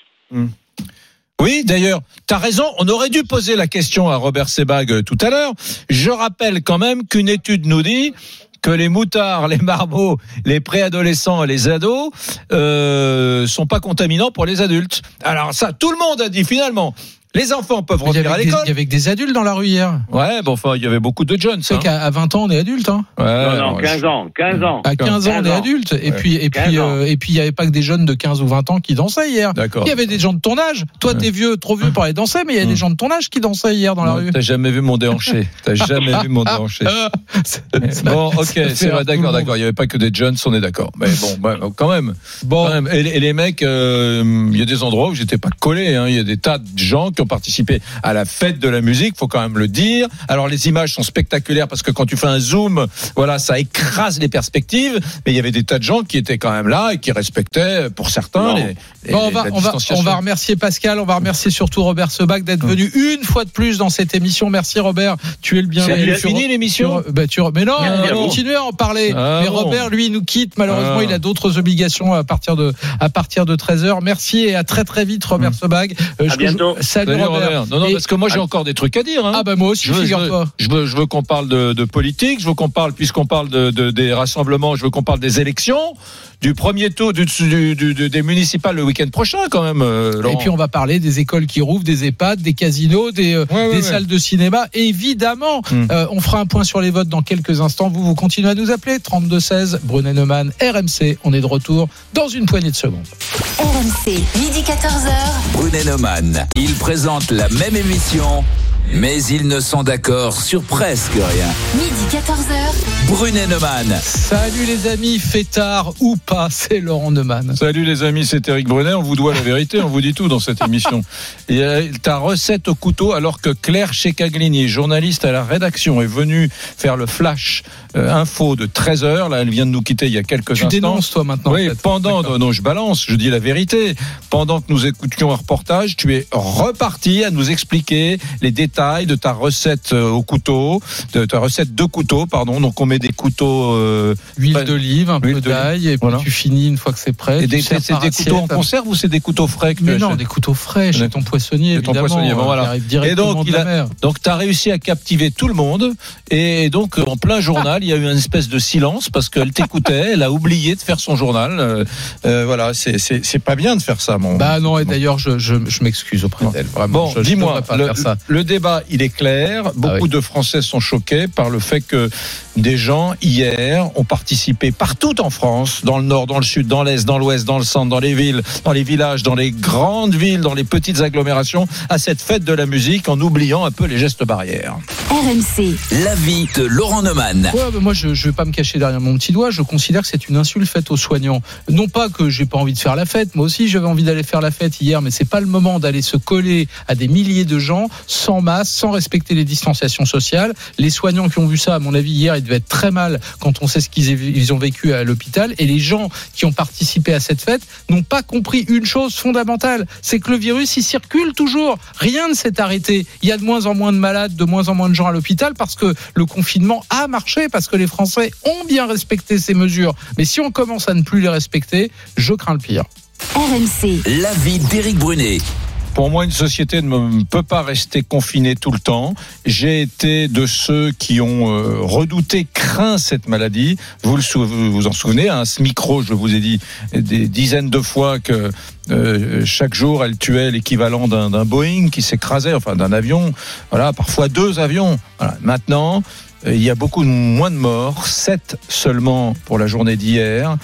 Oui, d'ailleurs, t'as raison. On aurait dû poser la question à Robert Sebag euh, tout à l'heure. Je rappelle quand même qu'une étude nous dit que les moutards, [LAUGHS] les marmots, les préadolescents et les ados euh, sont pas contaminants pour les adultes. Alors ça, tout le monde a dit finalement. Les enfants peuvent revenir à l'école. il y avait des adultes dans la rue hier. Ouais, bon, enfin, il y avait beaucoup de jeunes. Sais hein. qu'à à 20 ans, on est adulte. Hein. Ouais, Non, non, alors, 15 ans, 15 ans. À 15 ans, on est 15 ans. adulte. Et Ouais. puis, et 15 puis, euh, et puis, il n'y avait pas que des jeunes de 15 ou 20 ans qui dansaient hier. D'accord. Il y avait des gens de ton âge. Toi, t'es vieux, trop vieux pour aller danser, mais il y a Hum. des gens de ton âge qui dansaient hier dans la Non, rue. T'as jamais vu mon déhanché. T'as [LAUGHS] jamais vu mon déhanché. Ah, [LAUGHS] ça- Bon, ok, c'est vrai, d'accord, d'accord. Il n'y avait pas que des jeunes, on est d'accord. Mais bon, bah, quand même. Bon, Quand même. Et, les mecs, euh, il y a des endroits où j'étais pas collé. hein. Il y a des tas de gens qui ont participé à la fête de la musique. Faut quand même le dire. Alors les images sont spectaculaires parce que quand tu fais un zoom, voilà, ça écrase les perspectives. Mais il y avait des tas de gens qui étaient quand même là et qui respectaient, pour certains, les, les- Bon, on, va, la on, va, distanciation. on va remercier Pascal, on va remercier surtout Robert Sebag d'être venu une fois de plus dans cette émission. Merci Robert, tu es le bienvenu. C'est fini l'émission bah, tu mais non, on va continuer à en parler. Ah mais. Robert, lui, il nous quitte. Malheureusement, Ah. il a d'autres obligations à partir de à partir de 13h. Merci et à très très vite, Robert Sebag. Euh, À je- bientôt. Salut, Salut, Robert. Robert. Non, non, Et- parce que moi j'ai encore des trucs à dire. Hein. Ah bah moi aussi, Je je, veux, je veux qu'on parle de, de politique, je veux qu'on parle, puisqu'on parle de, de- des rassemblements, je veux qu'on parle des élections. Du premier tour du, du- du- du- des municipales le week-end prochain quand même. euh, Et puis on va parler des écoles qui rouvrent, des EHPAD, des casinos, des, euh, Ouais, ouais, des ouais. salles de cinéma. Évidemment, Hmm. Euh, on fera un point sur les votes dans quelques instants. Vous, vous continuez à nous appeler 3216 Brunet Neumann, RMC. On est de retour dans une poignée de secondes. RMC, midi 14h. Brunet Neumann. Ils présentent la même émission, mais ils ne sont d'accord sur presque rien. Midi 14h. Brunet Neumann. Salut les amis, fêtard ou pas, [LAUGHS] c'est Laurent Neumann. Salut les amis, c'est Eric Brunet. On vous doit la vérité, on vous dit tout dans cette émission. [LAUGHS] Et euh, ta recette au couteau, alors que Claire Checaglini, journaliste à la rédaction, est venue faire le flash euh, info de 13 heures. Là, elle vient de nous quitter il y a quelques Tu instants. dénonces toi maintenant. Oui, en fait. pendant, D'accord. non, je balance, je dis la vérité. Pendant que nous écoutions un reportage, tu es reparti à nous expliquer les détails de ta recette euh, au couteau, de ta recette de couteau, pardon. Donc on met des couteaux, euh, Huile d'olive, un peu d'ail, et puis Voilà. tu finis une fois que c'est prêt. et des, c'est des couteaux en conserve ou c'est des couteaux frais que tu Mais non, achètes des couteaux frais chez ton poissonnier, ton poissonnier, bon, euh, voilà. Et donc, il a, donc, tu as réussi à captiver tout le monde. Et donc, en plein journal, il y a eu une espèce de silence parce qu'elle t'écoutait. Elle a oublié de faire son journal. Euh, euh, voilà, c'est- pas bien de faire ça, mon. Bah non, et d'ailleurs, je, je, je m'excuse auprès d'elle. Vraiment, Bon, dis-moi, le, faire ça. le débat, il est clair. Beaucoup Ah oui. de Français sont choqués par le fait que des gens, hier, ont participé partout en France, dans le nord, dans le sud, dans l'est, dans l'ouest, dans le centre, dans les villes, dans les villages, dans les grandes villes, dans les petites agglomérations, à cette fête de la musique en oubliant un peu les gestes barrières. RMC, L'avis de Laurent Neumann. Ouais, mais moi, je ne vais pas me cacher derrière mon petit doigt. Je considère que c'est une insulte faite aux soignants. Non pas que j'ai pas envie de faire la fête. Moi aussi, j'avais envie d'aller faire la fête hier, mais c'est pas le moment d'aller se coller à des milliers de gens sans masque, sans respecter les distanciations sociales. Les soignants qui ont vu ça, à mon avis, hier, ils devaient être très mal quand on sait ce qu'ils ils ont vécu à l'hôpital. Et les gens qui ont participé à cette fête n'ont pas compris une chose fondamentale, c'est que le virus, il circule toujours. Rien ne s'est arrêté. Il y a de moins en moins de malades, de moins en moins de gens à l'hôpital parce que le confinement a marché, parce que les Français ont bien respecté ces mesures. Mais si on commence à ne plus les respecter, je crains le pire. RMC, L'avis d'Éric Brunet. Pour moi, une société ne peut pas rester confinée tout le temps. J'ai été de ceux qui ont euh, redouté, craint cette maladie. Vous vous en souvenez, à ce micro, je vous ai dit des dizaines de fois que euh, chaque jour, elle tuait l'équivalent d'un Boeing qui s'écrasait, enfin d'un avion. Voilà, parfois deux avions. Maintenant. Euh, Il y a beaucoup moins de morts, 7 seulement pour la journée d'hier.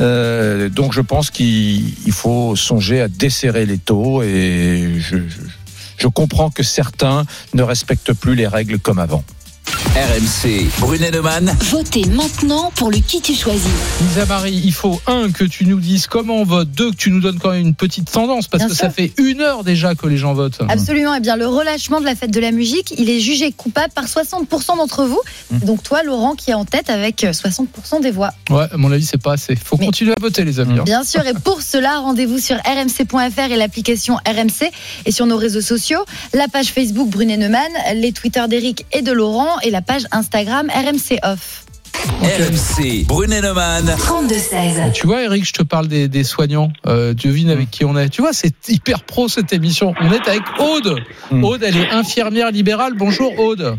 Euh, donc je pense qu'il il faut songer à desserrer les taux et je comprends que certains ne respectent plus les règles comme avant. RMC. Brunet Neumann. votez maintenant pour le qui tu choisis. Lisa Marie, il faut un que tu nous dises comment on vote, deux que tu nous donnes quand même une petite tendance parce Bien que sûr. ça fait une heure déjà que les gens votent. Absolument. Eh bien, le relâchement de la fête de la musique, il est jugé coupable par 60% d'entre vous. Mmh. Donc toi, Laurent, qui est en tête avec euh, 60% des voix. Ouais, à mon avis, c'est pas assez. Faut Mais- continuer à voter, les amis. hein. Bien sûr, et pour [LAUGHS] cela, rendez-vous sur rmc.fr et l'application RMC et sur nos réseaux sociaux, la page Facebook Brunet Neumann, les Twitter d'Eric et de Laurent et la page Instagram RMC Off. RMC. Brunet Neumann. 32-16. Tu vois, Eric, je te parle des, des soignants. Euh, devine avec qui on est. Tu vois, c'est hyper pro cette émission. On est avec Aude. Mm. Aude, elle est infirmière libérale. Bonjour, Aude.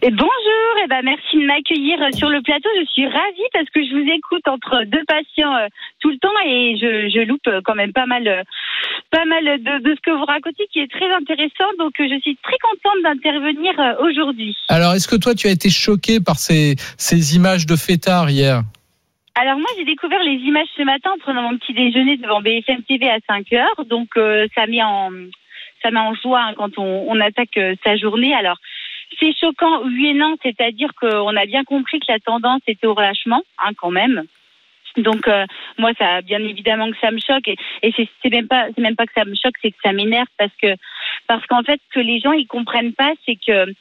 Et bonjour, et ben merci de m'accueillir sur le plateau. Je suis ravie parce que je vous écoute entre deux patients euh, tout le temps et je, je loupe euh, quand même pas mal, euh, pas mal de, de ce que vous racontez qui est très intéressant. Donc euh, je suis très contente d'intervenir euh, aujourd'hui. Alors, est-ce que toi, tu as été choqué par ces, ces images de fêtards hier? Alors moi j'ai découvert les images ce matin en prenant mon petit déjeuner devant BFM TV à 5 heures. Donc euh, ça met en ça met en joie hein, quand on, on attaque euh, sa journée. Alors c'est choquant, oui et non, c'est-à-dire qu'on a bien compris que la tendance était au relâchement, hein, quand même. Donc euh, moi, ça, bien évidemment que ça me choque et, et c'est même pas, c'est même pas que ça me choque, c'est que ça m'énerve parce que parce qu'en fait, ce que les gens ils comprennent pas, c'est que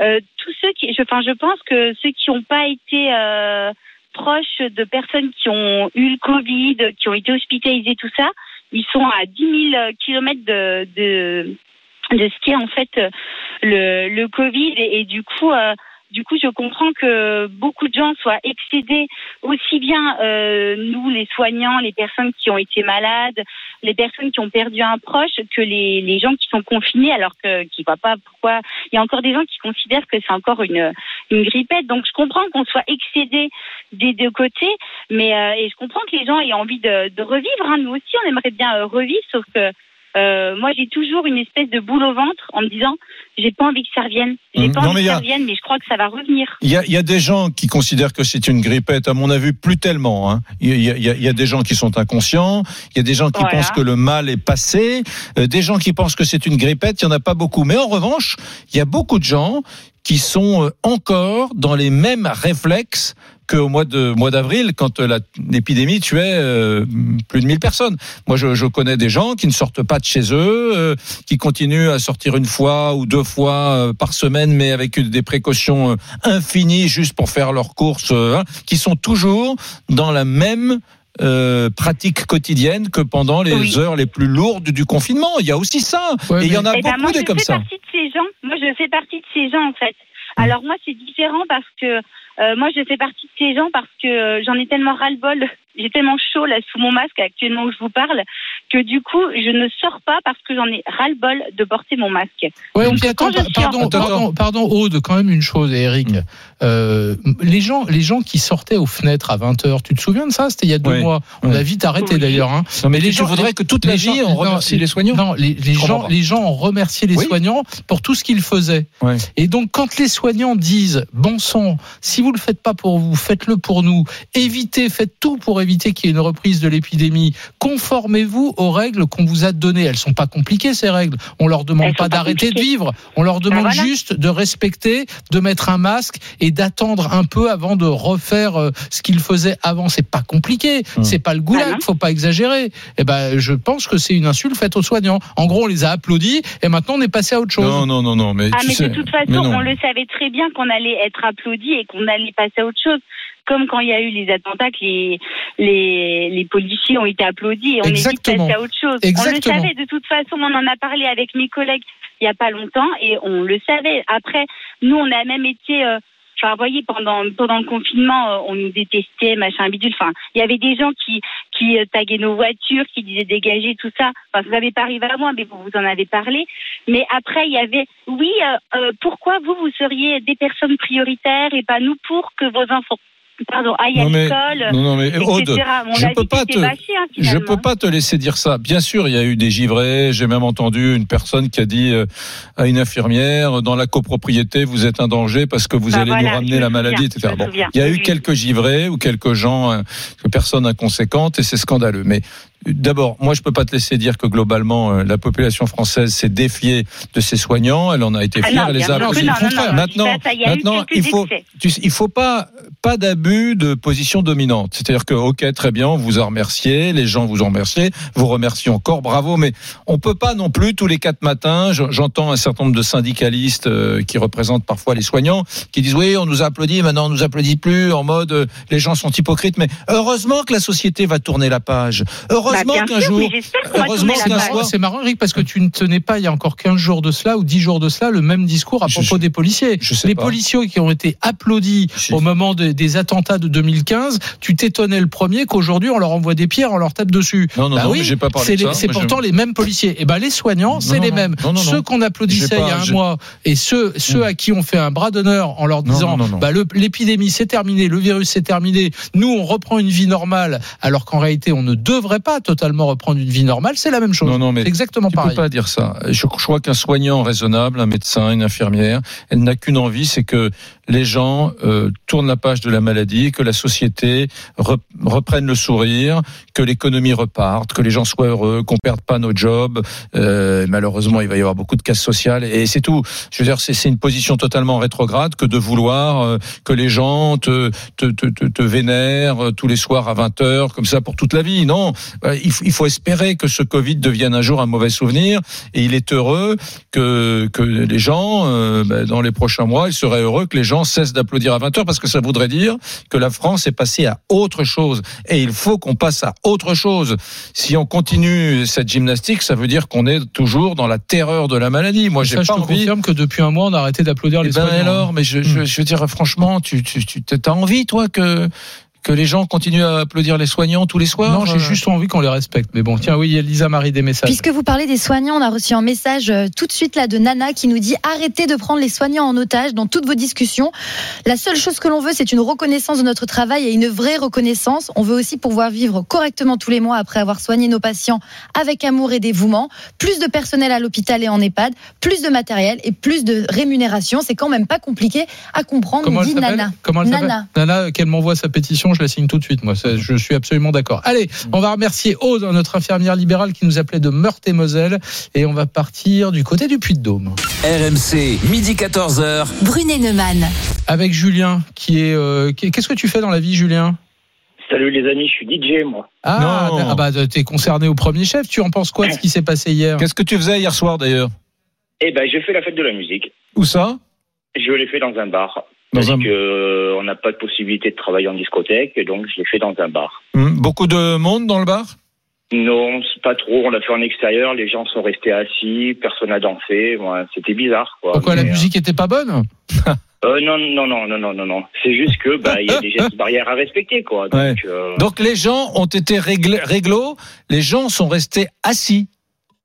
euh, tous ceux qui, je, enfin, je pense que ceux qui n'ont pas été euh, proches de personnes qui ont eu le Covid, qui ont été hospitalisés, tout ça, ils sont à 10 000 kilomètres de, de de ce qu'est en fait euh, le, le Covid et, et du coup euh, du coup, je comprends que beaucoup de gens soient excédés, aussi bien euh, nous, les soignants, les personnes qui ont été malades, les personnes qui ont perdu un proche, que les, les gens qui sont confinés, alors que qui voient pas pourquoi. Il y a encore des gens qui considèrent que c'est encore une une grippette. Donc, je comprends qu'on soit excédé des deux côtés, mais euh, et je comprends que les gens aient envie de, de revivre. hein. Nous aussi, on aimerait bien euh, revivre, sauf que euh, moi, j'ai toujours une espèce de boule au ventre en me disant, j'ai pas envie que ça revienne. J'ai Mmh. pas Non, envie que y ça a- revienne, mais je crois que ça va revenir. Il y, a, y des gens qui considèrent que c'est une grippette, à mon avis, plus tellement. hein. Il, y a, y y des gens qui sont inconscients, il y a des gens qui Voilà. pensent que le mal est passé, euh, des gens qui pensent que c'est une grippette, il n'y en a pas beaucoup. Mais en revanche, il y a beaucoup de gens qui sont euh, encore dans les mêmes réflexes qu'au mois de mois d'avril, quand euh, l'épidémie tuait euh, plus de 1000 personnes. Moi, je, je connais des gens qui ne sortent pas de chez eux, euh, qui continuent à sortir une fois ou deux fois euh, par semaine, mais avec des précautions euh, infinies juste pour faire leurs courses, euh, hein, qui sont toujours dans la même euh, pratique quotidienne que pendant les Oui. heures les plus lourdes du confinement. Il y a aussi ça. Ouais, Et il y en a Eh ben, beaucoup moi, des je comme fais ça. partie de ces gens. Moi, je fais partie de ces gens, en fait. Alors, moi, c'est différent parce que euh, moi, je fais partie de ces gens parce que euh, j'en ai tellement ras-le-bol. [LAUGHS] J'ai tellement chaud là sous mon masque actuellement où je vous parle que du coup, je ne sors pas parce que j'en ai ras-le-bol de porter mon masque. Ouais, Donc, attends, pardon, pardon, pardon, Aude, quand même une chose, Eric. Euh, les gens, les gens qui sortaient aux fenêtres à 20 h tu te souviens de ça? C'était il y a deux Oui, mois. On oui. a vite arrêté Oui. d'ailleurs. Hein. Non, mais les tu gens- voudrais que toute la les vie on remercie les soignants Non, les, les gens, pas. les gens ont remercié les Oui. soignants pour tout ce qu'ils faisaient. Ouais. Et donc, quand les soignants disent, bon sang, si vous le faites pas pour vous, faites-le pour nous. Évitez, faites tout pour éviter qu'il y ait une reprise de l'épidémie. Conformez-vous aux règles qu'on vous a données. Elles sont pas compliquées ces règles. On leur demande Elles pas d'arrêter de vivre. On leur demande voilà. juste de respecter, de mettre un masque et d'attendre un peu avant de refaire euh, ce qu'ils faisaient avant. C'est pas compliqué. Hum. C'est pas le goulag. non. faut pas exagérer. Et ben, je pense que c'est une insulte faite aux soignants. En gros, on les a applaudis et maintenant on est passé à autre chose. Non, non, non, non, mais Ah, tu mais sais. de toute façon, on le savait très bien qu'on allait être applaudi et qu'on allait passer à autre chose. Comme quand il y a eu les attentats, que les, les, les policiers ont été applaudis et on est vite passé à autre chose. Exactement. On le savait, de toute façon, on en a parlé avec mes collègues il n'y a pas longtemps et on le savait. Après, nous, on a même été... euh, Enfin, vous voyez, pendant, pendant le confinement, euh, on nous détestait, machin bidule. Enfin, il y avait des gens qui, qui euh, taguaient nos voitures, qui disaient dégager, tout ça. Enfin, ça n'avait pas arrivé à moi, mais vous, vous en avez parlé. Mais après, il y avait, oui, euh, euh, pourquoi vous, vous seriez des personnes prioritaires et pas nous pour que vos enfants, pardon, aillent Non, à mais- l'école, Non, non, mais etc. Aude, Mon je peux pas c'était te, bâché, hein, je peux pas te laisser dire ça. Bien sûr, il y a eu des givrés. J'ai même entendu une personne qui a dit euh, à une infirmière dans la copropriété, vous êtes un danger parce que vous Bah allez voilà, nous ramener me la souviens, maladie, etc. Bon, il y a eu Oui. quelques givrés ou quelques gens, euh, personnes inconséquentes, et c'est scandaleux. Mais euh, D'abord, moi, je peux pas te laisser dire que globalement, euh, la population française s'est défiée de ses soignants. Elle en a été Ah fière. non, elle les a non, Maintenant, ça, a maintenant, il faut, tu il faut pas pas d'abus de position dominante. C'est-à-dire que ok, très bien, on vous a remercié, les gens vous ont remercié, vous remercie encore, bravo. Mais on peut pas non plus tous les quatre matins. je- J'entends un certain nombre de syndicalistes euh, qui représentent parfois les soignants qui disent oui, on nous applaudit, maintenant on nous applaudit plus en mode euh, les gens sont hypocrites. Mais heureusement que la société va tourner la page. Heureusement Bien qu'un jour, heureusement C'est marrant, Eric, parce que tu ne tenais pas il y a encore 15 jours de cela ou 10 jours de cela le même discours à propos je- des policiers. je sais Les pas. policiers qui ont été applaudis au moment de- des attentats de 2015, tu t'étonnais le premier qu'aujourd'hui on leur envoie des pierres, on leur tape dessus. Non, non, Bah non, oui, j'ai pas parlé c'est de ça. C'est pourtant les mêmes policiers. Et ben les soignants, c'est les mêmes. non, non, ceux qu'on applaudissait il y a un mois et ceux, ceux à qui on fait un bras d'honneur en leur disant bah, l'épidémie c'est terminé, le virus c'est terminé, nous on reprend une vie normale, alors qu'en réalité on ne devrait pas totalement reprendre une vie normale, c'est la même chose. Non, non, mais exactement Tu peux pareil. pas dire ça. Je, je crois qu'un soignant raisonnable, un médecin, une infirmière, elle n'a qu'une envie, c'est que les gens euh, tournent la page de la maladie, que la société re- reprenne le sourire, que l'économie reparte, que les gens soient heureux, qu'on perde pas nos jobs. Euh, malheureusement, il va y avoir beaucoup de casse sociale et c'est tout. Je veux dire, c'est une position totalement rétrograde que de vouloir euh, que les gens te, te, te, te, te vénèrent tous les soirs à 20 heures comme ça pour toute la vie. Non, il, faut, il faut espérer que ce Covid devienne un jour un mauvais souvenir. Et il est heureux que, que les gens, euh, bah, dans les prochains mois, il serait heureux que les gens cessent d'applaudir à 20 heures parce que ça voudrait dire que la France est passée à autre chose. Et il faut qu'on passe à autre chose. Si on continue cette gymnastique, ça veut dire qu'on est toujours dans la terreur de la maladie. Moi, j'ai je pas te envie. confirme que depuis un mois, on a arrêté d'applaudir Eh les ben soignants. alors, mais je, je, je veux dire franchement, tu, tu, tu as envie toi que que les gens continuent à applaudir les soignants tous les soirs Non, j'ai euh juste envie qu'on les respecte. Mais bon, tiens, oui, il y a Lisa Marie des messages. Puisque vous parlez des soignants, on a reçu un message euh, tout de suite là de Nana qui nous dit arrêtez de prendre les soignants en otage dans toutes vos discussions. La seule chose que l'on veut, c'est une reconnaissance de notre travail et une vraie reconnaissance. On veut aussi pouvoir vivre correctement tous les mois après avoir soigné nos patients avec amour et dévouement. Plus de personnel à l'hôpital et en EHPAD, plus de matériel et plus de rémunération. C'est quand même pas compliqué à comprendre, Comment dit s'appelle Nana. Comment elle Nana. Nana, qu'elle m'envoie sa pétition, je la signe tout de suite. Moi, Ça, je suis absolument d'accord. Allez, on va remercier Aude, notre infirmière libérale qui nous appelait de Meurthe-et-Moselle, et on va partir du côté du Puy-de-Dôme RMC, midi 14h. Brunet Neumann. avec Julien, qui est. euh, qui est- Qu'est-ce que tu fais dans la vie, Julien? Salut les amis, je suis DJ moi. Ah, ah bah t'es concerné au premier chef. Tu en penses quoi de ce qui s'est passé hier? Qu'est-ce que tu faisais hier soir d'ailleurs? Eh ben j'ai fait la fête de la musique. Où ça? Je l'ai fait dans un bar. Dans Parce un- que euh, on n'a pas de possibilité de travailler en discothèque, et donc je l'ai fait dans un bar. Hmm, Beaucoup de monde dans le bar? Non, pas trop. On l'a fait en extérieur. Les gens sont restés assis, personne n'a dansé. C'était bizarre, quoi. Pourquoi la Mais, musique était pas bonne? [LAUGHS] Euh, Non, non, non, non, non, non, non. C'est juste que bah il y a des gestes barrières à respecter, quoi. Donc, Ouais. euh, Donc les gens ont été réglo, les gens sont restés assis.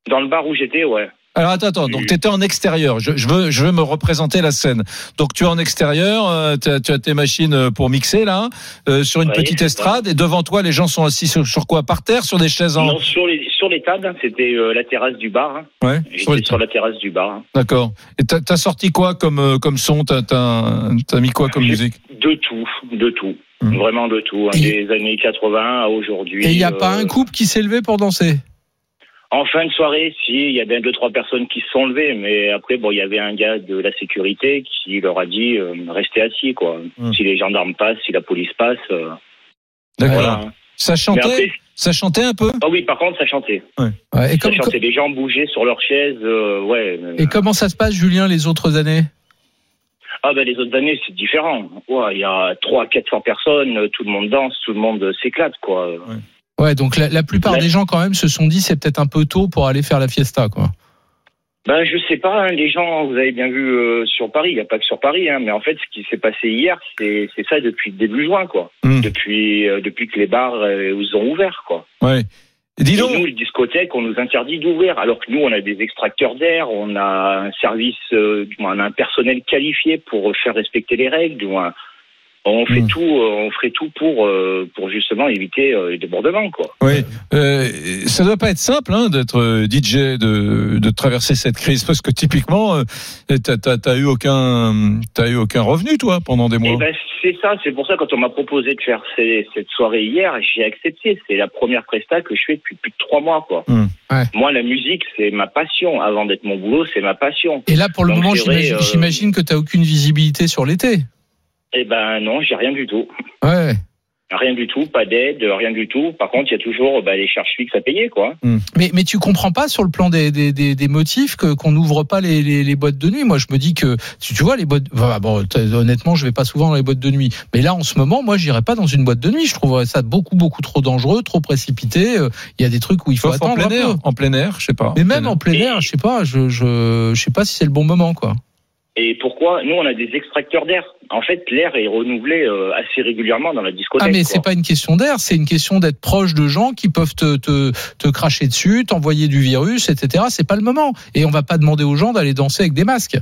dans le bar où j'étais, ouais. Alors attends, attends, donc tu étais en extérieur. Je, je veux, je veux me représenter la scène. Donc tu es en extérieur, euh, tu as, tu as tes machines euh, pour mixer là, euh, sur une petite estrade, et devant toi les gens sont assis sur, sur quoi? Par terre, sur des chaises en. Non, sur les sur les tables, hein, c'était euh, la terrasse du bar. hein. Ouais. sur sur la terrasse du bar. hein. D'accord. Et t'as as sorti quoi comme euh, comme son? T'as t'as t'as mis quoi comme musique? De tout, de tout. Hum. Vraiment de tout. hein. Des années 80 à aujourd'hui. Et il n'y a euh, pas un couple qui s'est levé pour danser? En fin de soirée, si, il y a bien deux, trois personnes qui se sont levées, mais après, bon, il y avait un gars de la sécurité qui leur a dit euh, restez assis, quoi. Hum. Si les gendarmes passent, si la police passe. euh, D'accord. voilà. Ça chantait après, Ça chantait un peu ah oui, par contre, ça chantait. Ouais, et, Ça comme- chantait. Les gens bougeaient sur leurs chaises, euh, ouais. et comment ça se passe, Julien, les autres années? Ah ben les autres années, c'est différent. Ouais, il y a 300, 400 personnes, tout le monde danse, tout le monde s'éclate, quoi. Ouais, donc la, la plupart Ouais. des gens quand même se sont dit c'est peut-être un peu tôt pour aller faire la fiesta, quoi. Ben, je sais pas, hein, les gens, vous avez bien vu euh, sur Paris, il n'y a pas que sur Paris, hein, mais en fait, ce qui s'est passé hier, c'est c'est ça depuis début juin, quoi. Hum. Depuis, euh, depuis que les bars euh, ils ont ouvert, quoi. Ouais. Et dis donc. nous, les discothèques, on nous interdit d'ouvrir, alors que nous, on a des extracteurs d'air, on a un service, euh, du moins, on a un personnel qualifié pour faire respecter les règles, du moins, on fait Mm. tout, euh, on ferait tout pour, euh, pour justement éviter euh, les débordements, quoi. Oui, euh, ça doit pas être simple hein, d'être DJ, de, de traverser cette crise, parce que typiquement, t'as t'as- t'as eu aucun, t'as eu aucun revenu toi pendant des Eh mois. ben, c'est ça, c'est pour ça quand on m'a proposé de faire ces- cette soirée hier, j'ai accepté. C'est la première presta que je fais depuis plus de trois mois, quoi. Ouais. Moi, la musique, c'est ma passion. Avant d'être mon boulot, c'est ma passion. Et là, pour le Donc, moment, j'imagine euh, que tu aucune visibilité sur l'été. Eh ben non, j'ai rien du tout. Ouais. Rien du tout, pas d'aide, rien du tout. Par contre, il y a toujours bah, les charges fixes à payer, quoi. Mais, mais tu comprends pas sur le plan des, des, des, des motifs que qu'on n'ouvre pas les, les, les boîtes de nuit. Moi, je me dis que tu, tu vois les boîtes. bon, honnêtement, je vais pas souvent dans les boîtes de nuit. Mais là, en ce moment, moi, j'irais pas dans une boîte de nuit. Je trouverais ça beaucoup beaucoup trop dangereux, trop précipité. Euh, Il y a des trucs où il faut Sauf en attendre plein un air, peu. en plein air, je sais pas. Mais même en plein air, je sais pas. Je je je sais pas si c'est le bon moment, quoi. Et pourquoi Nous, on a des extracteurs d'air? En fait, l'air est renouvelé euh, assez régulièrement dans la discothèque. Ah mais c'est pas une question d'air, c'est une question d'être proche de gens qui peuvent te, te, te cracher dessus, t'envoyer du virus, etc. C'est pas le moment. Et on va pas demander aux gens d'aller danser avec des masques.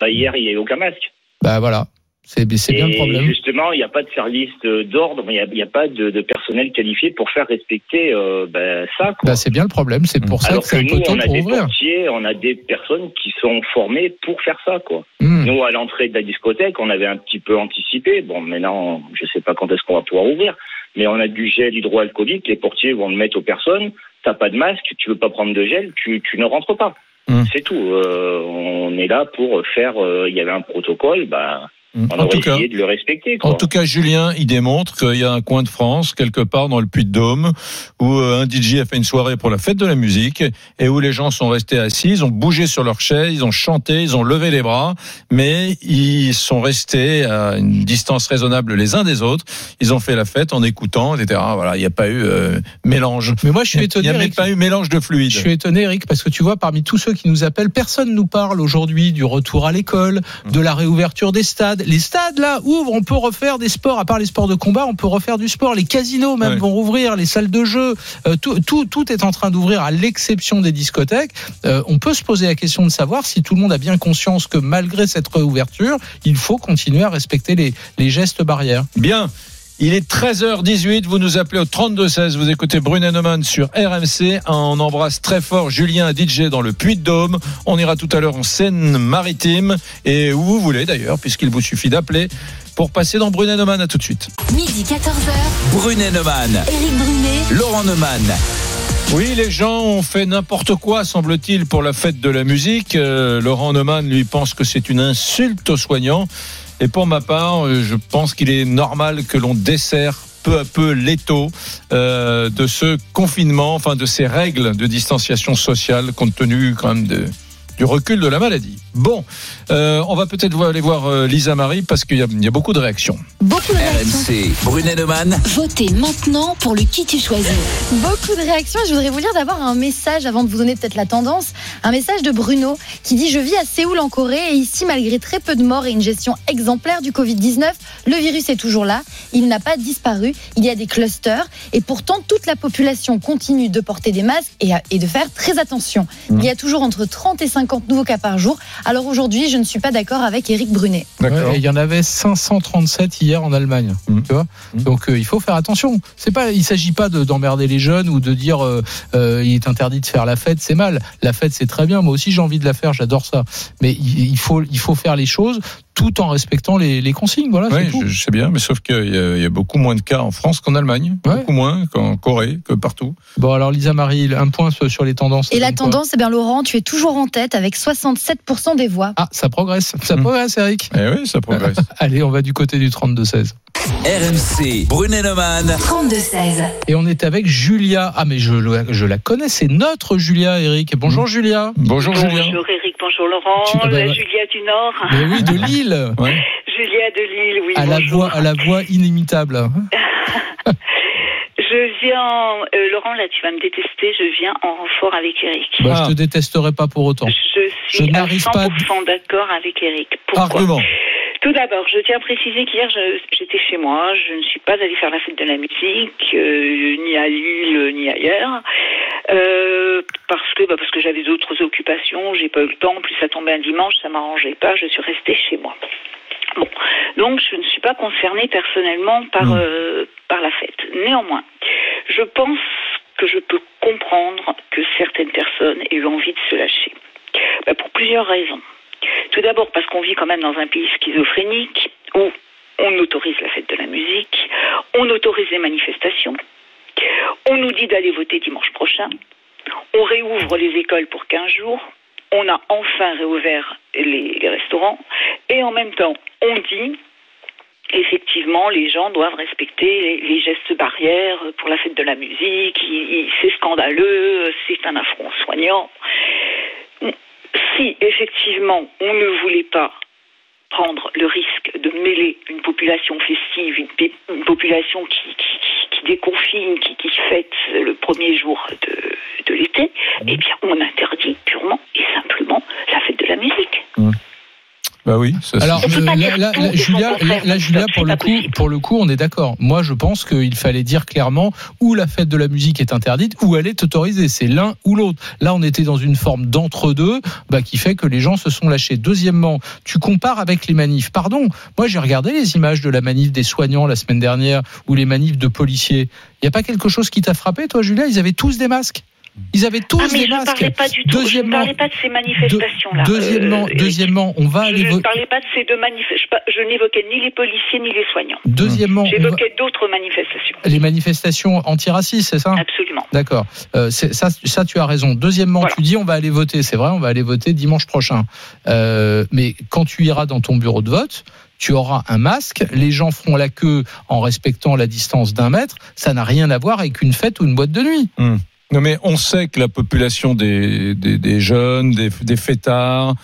Bah, hier, il n'y a eu aucun masque. Bah voilà, c'est bien le problème. justement, il n'y a pas de service d'ordre, il n'y a, pas de, de personnel qualifié pour faire respecter euh, ben, ça. Bah c'est bien le problème, c'est pour ça Alors que nous, on a des portiers, on a des personnes qui sont formées pour faire ça. quoi. Hmm. Nous, à l'entrée de la discothèque, on avait un petit peu anticipé. Bon, maintenant, je ne sais pas quand est-ce qu'on va pouvoir ouvrir, mais on a du gel hydroalcoolique. Les portiers vont le mettre aux personnes. T'as pas de masque, tu veux pas prendre de gel, tu, tu ne rentres pas. Hmm. C'est tout. Euh, on est là pour faire. euh, Il y avait un protocole. Bah, On En aurait tout cas- essayé de le respecter. Quoi. En tout cas, Julien, il démontre qu'il y a un coin de France, quelque part dans le Puy-de-Dôme, où euh, un DJ a fait une soirée pour la fête de la musique et où les gens sont restés assis, ils ont bougé sur leur chaise, ils ont chanté, ils ont levé les bras, mais ils sont restés à une distance raisonnable les uns des autres. Ils ont fait la fête en écoutant, etc. Voilà, il n'y a pas eu euh, mélange. Mais moi, je suis Il étonné. n'y a même Eric. pas eu mélange de fluides. Je suis étonné, Eric, parce que tu vois, parmi tous ceux qui nous appellent, personne nous parle aujourd'hui du retour à l'école, de la réouverture des stades. Les stades, là, ouvrent, on peut refaire des sports, à part les sports de combat, on peut refaire du sport. Les casinos, même, Ouais. vont rouvrir, les salles de jeu, euh, tout, tout, tout est en train d'ouvrir, à l'exception des discothèques. Euh, on peut se poser la question de savoir si tout le monde a bien conscience que malgré cette réouverture, il faut continuer à respecter les, les gestes barrières. Bien. Il est 13h18, vous nous appelez au 3216, vous écoutez Brunet Neumann sur RMC. On embrasse très fort Julien DJ dans le Puy-de-Dôme. On ira tout à l'heure en Seine-Maritime et où vous voulez d'ailleurs, puisqu'il vous suffit d'appeler pour passer dans Brunet Neumann. À tout de suite. Midi 14h, Brunet Neumann, Éric Brunet, Laurent Neumann. Oui, les gens ont fait n'importe quoi, semble-t-il, pour la fête de la musique. Euh, Laurent Neumann, lui, pense que c'est une insulte aux soignants. Et pour ma part, euh, je pense qu'il est normal que l'on dessert peu à peu l'étau euh, de ce confinement, enfin de ces règles de distanciation sociale, compte tenu quand même du recul de la maladie. Bon, euh, on va peut-être aller voir euh, Lisa Marie parce qu'il y, a- il y a beaucoup de réactions. Beaucoup de réactions. RMC, Brunet Neumann. votez maintenant pour le qui tu choisis. Beaucoup de réactions. Je voudrais vous lire d'abord un message avant de vous donner peut-être la tendance. Un message de Bruno qui dit Je vis à Séoul en Corée et ici, malgré très peu de morts et une gestion exemplaire du Covid-19, le virus est toujours là. Il n'a pas disparu. Il y a des clusters et pourtant, toute la population continue de porter des masques et, à- et de faire très attention. Il y a toujours entre 30 et 50 nouveaux cas par jour. Alors aujourd'hui, je ne suis pas d'accord avec Éric Brunet. Ouais, et il y en avait 537 hier en Allemagne. Mhm. Tu vois Donc euh, il faut faire attention. C'est pas, il s'agit pas de- d'emmerder les jeunes ou de dire euh, euh, il est interdit de faire la fête, c'est mal. La fête c'est très bien. Moi aussi j'ai envie de la faire, j'adore ça. Mais il, il faut, il faut faire les choses tout en respectant les, les consignes. Voilà. Oui, tout. je, je sais bien, mais sauf qu'il y, a- il y a beaucoup moins de cas en France qu'en Allemagne, Ouais. beaucoup moins qu'en Corée, que partout. Bon alors Lisa Marie, un point sur les tendances. Et la tendance, eh bien Laurent, tu es toujours en tête avec 67% des voix. Ah, ça progresse, ça Mhm. progresse, Eric. Eh oui, ça progresse. [LAUGHS] Allez, on va du côté du 32-16. RMC, Brunet Neumann. 32-16. Et on est avec Julia. Ah, mais je, je la connais, c'est notre Julia, Eric. Bonjour, Julia. Bonjour Julien. Bonjour Eric, bonjour Laurent, Tu- ah bah, la bah. Julia du Nord. Mais oui, de Lille. [LAUGHS] Ouais. Julia de Lille, oui. À la voix, à la voix inimitable. [LAUGHS] Je viens, euh, Laurent, là tu vas me détester, je viens en renfort avec Eric. Bah, Ah. je te détesterai pas pour autant. Je Je suis à n'arrive pas 100% d'accord avec Eric. Pourquoi Argument. Tout d'abord, je tiens à préciser qu'hier, j'étais chez moi. Je ne suis pas allée faire la fête de la musique, euh, ni à Lille, ni ailleurs. Euh, parce que, bah, parce que j'avais d'autres occupations. J'ai pas eu le temps. En plus, ça tombait un dimanche, ça m'arrangeait pas. Je suis restée chez moi. Bon. Donc, je ne suis pas concernée personnellement par, euh, par la fête. Néanmoins, je pense que je peux comprendre que certaines personnes aient eu envie de se lâcher. Bah, pour plusieurs raisons. Tout d'abord parce qu'on vit quand même dans un pays schizophrénique où on autorise la fête de la musique, on autorise les manifestations, on nous dit d'aller voter dimanche prochain, on réouvre les écoles pour 15 jours, on a enfin réouvert les, restaurants, et en même temps, on dit effectivement, les gens doivent respecter les, gestes barrières pour la fête de la musique. C'est scandaleux, c'est un affront aux soignants. Si effectivement on ne voulait pas prendre le risque de mêler une population festive, une, population qui, qui, déconfine, qui, qui fête le premier jour de, de l'été, eh bien on interdit purement et simplement la fête de la musique. Bah oui, ça c'est- Alors, euh, là, Julia, là, Julia, pour le coup, pour le coup, on est d'accord. Moi, je pense qu'il fallait dire clairement où la fête de la musique est interdite, où elle est autorisée. C'est l'un ou l'autre. Là, on était dans une forme d'entre-deux, bah, qui fait que les gens se sont lâchés. Deuxièmement, tu compares avec les manifs. Pardon, moi, j'ai regardé les images de la manif des soignants la semaine dernière ou les manifs de policiers. Il y a pas quelque chose qui t'a frappé, toi, Julia? Ils avaient tous des masques. Ils avaient tous ah mais des je ne masques. parlais pas du tout, je ne parlais pas de ces manifestations-là. deuxièmement, Euh, deuxièmement, on va je aller ne voter. parlais pas de ces deux manifestations. Je, je n'évoquais ni les policiers ni les soignants. Deuxièmement, va- J'évoquais d'autres manifestations. les manifestations antiracistes, c'est ça? Absolument. D'accord. Euh, ça, ça, tu as raison. Deuxièmement, Voilà. tu dis on va aller voter. C'est vrai, on va aller voter dimanche prochain. Euh, mais quand tu iras dans ton bureau de vote, tu auras un masque, les gens feront la queue en respectant la distance d'un mètre. Ça n'a rien à voir avec une fête ou une boîte de nuit. Hum. Non mais on sait que la population des, des, des jeunes, des, des fêtards,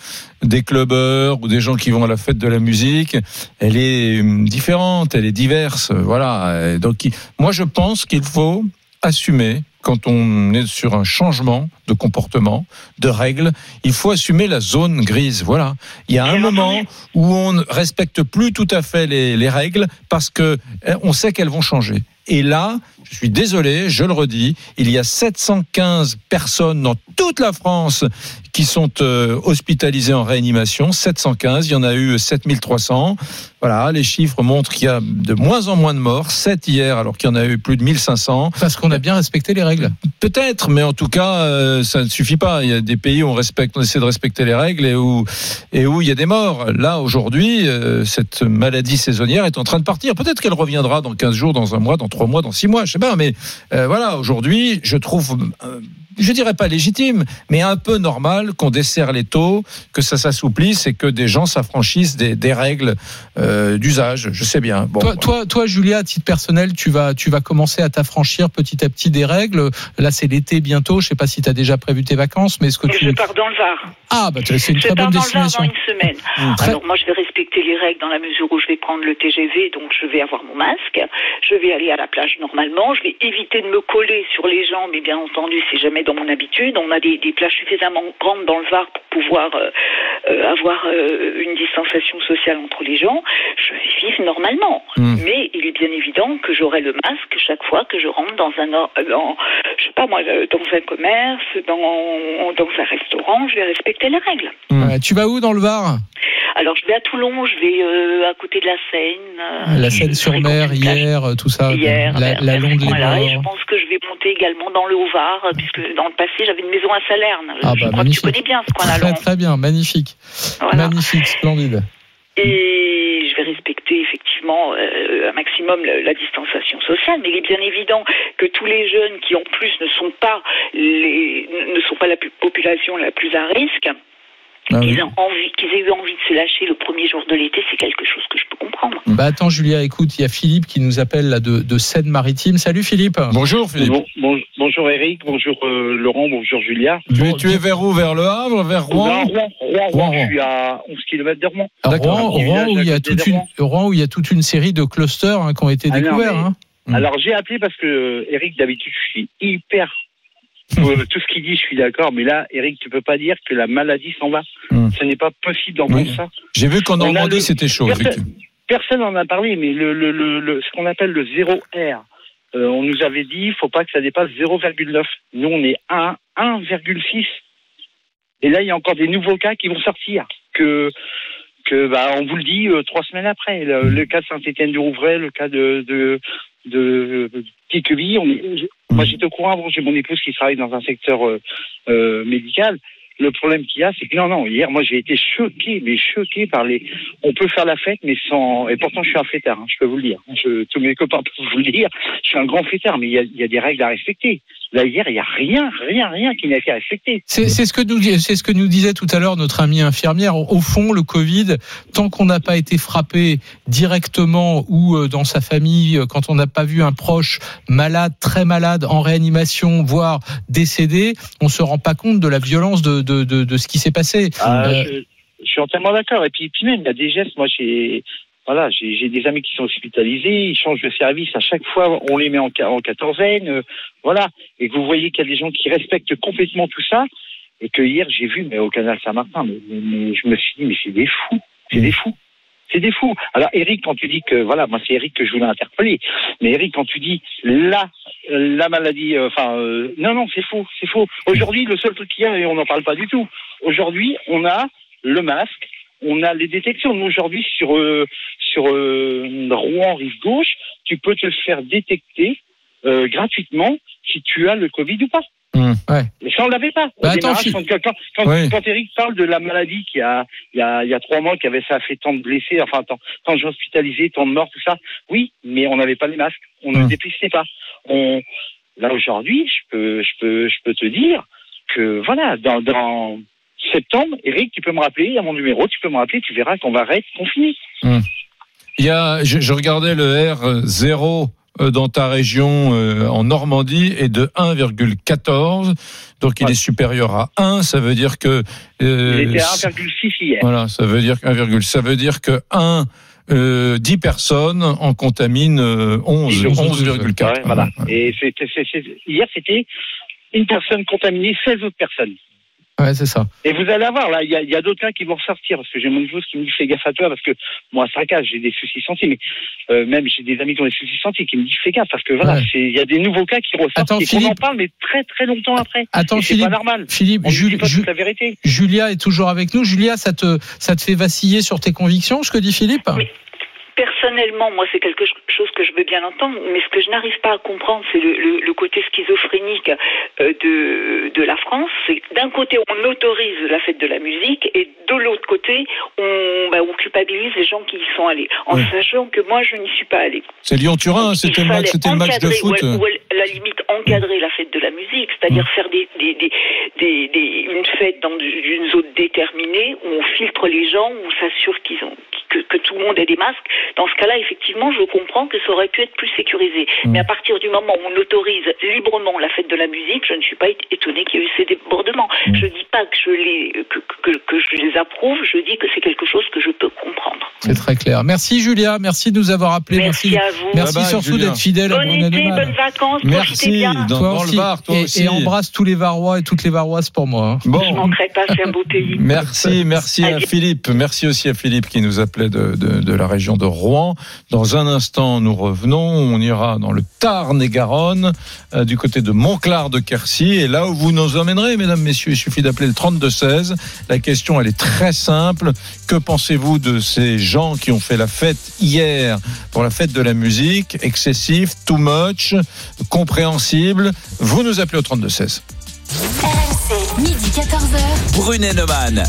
des clubbeurs ou des gens qui vont à la fête de la musique, elle est hum, différente, elle est diverse. Voilà. Et Donc moi je pense qu'il faut assumer quand on est sur un changement de comportement, de règles, il faut assumer la zone grise. Voilà. Il y a un moment où on ne respecte plus tout à fait les, les règles parce que eh, on sait qu'elles vont changer. Et là, je suis désolé, je le redis, il y a 715 personnes dans toute la France qui sont euh, hospitalisées en réanimation. 715, il y en a eu 7300. Voilà, les chiffres montrent qu'il y a de moins en moins de morts. 7 hier, alors qu'il y en a eu plus de 1500. Parce qu'on a bien respecté les règles. Peut-être, mais en tout cas, euh, ça ne suffit pas. Il y a des pays où on respecte, on essaie de respecter les règles et où et où il y a des morts. Là, aujourd'hui, euh, cette maladie saisonnière est en train de partir. Peut-être qu'elle reviendra dans 15 jours, dans un mois, dans trois mois, dans six mois, je sais pas. Mais voilà, aujourd'hui, je trouve, je dirais pas légitime, mais un peu normal qu'on desserre les taux, que ça s'assouplisse et que des gens s'affranchissent des, des règles euh, d'usage. Je sais bien. Bon, toi, toi, toi, Julia, à titre personnel, tu vas, tu vas commencer à t'affranchir petit à petit des règles. Là, c'est l'été bientôt. Je sais pas si tu as déjà prévu tes vacances, mais est-ce que Et tu. je pars dans le Var. Ah, bah, c'est une je très pars bonne dans le Var destination. dans une semaine. Mmh. Très- Alors moi, je vais respecter les règles dans la mesure où je vais prendre le TGV, donc je vais avoir mon masque. Je vais aller à la plage normalement. Je vais éviter de me coller sur les gens, mais bien entendu, c'est jamais dans mon habitude. On a des, des plages suffisamment grandes dans le Var pour pouvoir euh, euh, avoir euh, une distanciation sociale entre les gens. Je vais vivre normalement. Mmh. Mais il est bien évident que j'aurai le masque chaque fois que je rentre dans un, dans, je sais pas moi, dans un commerce, dans, dans un restaurant. Je vais respecter les règles. Ouais, tu vas où dans le Var? Alors je vais à Toulon, je vais euh, à côté de la Seine. euh, La je Seine-sur-Mer, hier, tout ça. Hier, la, la Londe les coin-là. Et je pense que je vais monter également dans le Haut-Var, euh, puisque dans le passé j'avais une maison à Salerne. Ah, je bah, crois magnifique. que tu connais bien ce coin-là. Très, très bien, magnifique. Magnifique, splendide. Et je vais respecter effectivement euh, un maximum la, la distanciation sociale, mais il est bien évident que tous les jeunes qui en plus ne sont pas les ne sont pas la pu- population la plus à risque, Ah qu'ils aient envie qu'ils aient eu envie de se lâcher le premier jour de l'été, c'est quelque chose que je peux comprendre. Bah attends, Julia, écoute, il y a Philippe qui nous appelle là de, de Seine-Maritime. Salut Philippe. Bonjour Philippe. Bon- bon- bonjour Eric, bonjour euh, Laurent, bonjour Julia. Tu es, tu es vers où? Vers le Havre? Vers Rouen? Rouen, Rouen, Rouen, Rouen, Rouen, je suis à 11 km de Rouen. À D'accord. Rouen, Rouen, où il y a toute une, Rouen. Rouen où il y a toute une série de clusters hein, qui ont été Ah non, découverts. mais- hein. Alors j'ai appelé parce que euh, Eric, d'habitude, je suis hyper. Euh, tout ce qu'il dit, je suis d'accord, mais là, Eric, tu peux pas dire que la maladie s'en va. Ce n'est pas possible d'entendre Oui. ça. J'ai vu qu'en Normandie le- c'était chaud. Personne-. Personne n'en a parlé, mais le, le, le, le- ce qu'on appelle le 0 R, euh, on nous avait dit, il faut pas que ça dépasse 0,9. Nous, on est à 1,6. Et là, il y a encore des nouveaux cas qui vont sortir. Que, que bah, on vous le dit euh, trois semaines après. Le, le cas de Saint-Étienne-du-Rouvray, le cas de, de, de, Piqueville, on est- moi, j'étais au courant. J'ai mon épouse qui travaille dans un secteur euh, euh, médical. Le problème qu'il y a, c'est que non, non, hier, moi, j'ai été choqué, mais choqué par les. On peut faire la fête, mais sans. Et pourtant, je suis un fêtard, hein, je peux vous le dire. Tous mes copains [LAUGHS] peuvent vous le dire. Je suis un grand fêtard, mais il y a, des règles à respecter. Là, hier, il n'y a rien, rien, rien qui n'a été respecté. C'est ce que nous disait tout à l'heure notre amie infirmière. Au fond, le Covid, tant qu'on n'a pas été frappé directement ou euh, dans sa famille, euh, quand on n'a pas vu un proche malade, très malade, en réanimation, voire décédé, on se rend pas compte de la violence de, de, de ce qui s'est passé. Ah, Euh, je, je suis entièrement d'accord. Et puis, puis même, il y a des gestes. Moi, j'ai voilà, j'ai des amis qui sont hospitalisés. Ils changent de service à chaque fois. On les met en, en quatorzaine. euh, voilà. Et que vous voyez qu'il y a des gens qui respectent complètement tout ça. Et que hier, j'ai vu, mais au canal Saint-Martin, mais, mais- mais je me suis dit, mais c'est des fous. C'est des fous. C'est des fous. Alors, Eric, quand tu dis que, voilà, moi, c'est Eric que je voulais interpeller. Mais Eric, quand tu dis la, la maladie, euh, enfin, euh, non, non, c'est faux, c'est faux. Aujourd'hui, le seul truc qu'il y a, et on n'en parle pas du tout. Aujourd'hui, on a le masque, on a les détections. Aujourd'hui, sur, euh, sur euh, Rouen, rive gauche, tu peux te le faire détecter euh, gratuitement si tu as le Covid ou pas. Ouais. Mais ça, on l'avait pas. Au Bah, attends, démarrage, Phil- quand, quand, quand, Ouais. quand Eric parle de la maladie qui a, il y a, il y a trois mois, qui avait ça a fait tant de blessés, enfin, tant, tant de gens hospitalisés, tant de morts, tout ça. Oui, mais on n'avait pas les masques. On ne dépistait pas. On, là, aujourd'hui, je peux, je peux, je peux te dire que, voilà, dans, dans septembre, Eric, tu peux me rappeler, à mon numéro, tu peux me rappeler, tu verras qu'on va être confiné. Il y a, je, je regardais le R0 euh, dans ta région euh, en Normandie est de 1,14. Donc il est supérieur à 1, ça veut dire que euh, Il était à 1,6 hier. voilà, ça veut dire 1, ça veut dire que 1 euh, 10 personnes en contaminent euh, 11 11,4. Ouais, voilà. Et c'est- c'est- c'est- c'est- hier, c'était une personne contaminée, 16 autres personnes. Ouais, c'est ça. Et vous allez avoir, là, il y a, il y a d'autres cas qui vont ressortir, parce que j'ai mon épouse qui me dit fais gaffe à toi, parce que moi, à 5 ans, j'ai des soucis santé, mais euh, même j'ai des amis qui ont des soucis santé qui me disent fais gaffe, parce que voilà, Ouais. il y a des nouveaux cas qui ressortent Attends, et qu'on en Philippe. parle, mais très très longtemps après. Attends, Philippe. pas normal. Philippe, On ne Julie- dit pas Ju- toute la vérité. Julia est toujours avec nous. Julia, ça te, ça te fait vaciller sur tes convictions, ce que dit Philippe? Personnellement, moi, c'est quelque chose que je veux bien entendre, mais ce que je n'arrive pas à comprendre, c'est le, le- le côté schizophrénique euh, de, de la France. C'est d'un côté, on autorise la fête de la musique, et de l'autre côté, on, bah, on culpabilise les gens qui y sont allés, en sachant que moi, je n'y suis pas allée. C'est Lyon-Turin, c'était Il le match, fallait c'était le match de foot. Ou, à- ou à la limite encadrer la fête de la musique, c'est-à-dire Mm. faire des, des, des, des, des- une fête dans une zone déterminée où on filtre les gens, où on s'assure qu'ils ont que, que tout le monde ait des masques. Dans ce cas-là, effectivement, je comprends que ça aurait pu être plus sécurisé. Mm. Mais à partir du moment où on autorise librement la fête de la musique, je ne suis pas étonnée qu'il y ait eu ces débordements. Mm. Je dis pas que je les que, que, que je les approuve, je dis que c'est quelque chose que je peux comprendre. C'est très clair. Merci Julia, merci de nous avoir appelés. Merci à vous. Merci Bye bye, surtout d'être fidèle à Bonne Bruno été, bonnes vacances, profitez Merci, bien. dans, Toi dans aussi. le bar, toi et, aussi. et embrasse tous les Varois et toutes les Varoises pour moi. hein. Bon. Je manquerai pas, c'est un beau pays. Merci, merci à. Philippe. Merci aussi à Philippe qui nous appelait de, de, de la région de Rouen. Dans un instant, nous revenons. On ira dans le Tarn et Garonne, euh, du côté de Montclar de Quercy. Et là où vous nous emmènerez, mesdames, messieurs, il suffit d'appeler le 3216. La question, elle est très simple. Que pensez-vous de ces gens qui ont fait la fête hier pour la fête de la musique? Excessif, too much, compréhensible Vous nous appelez au 3216. RMC, midi 14h. Brunet Neumann.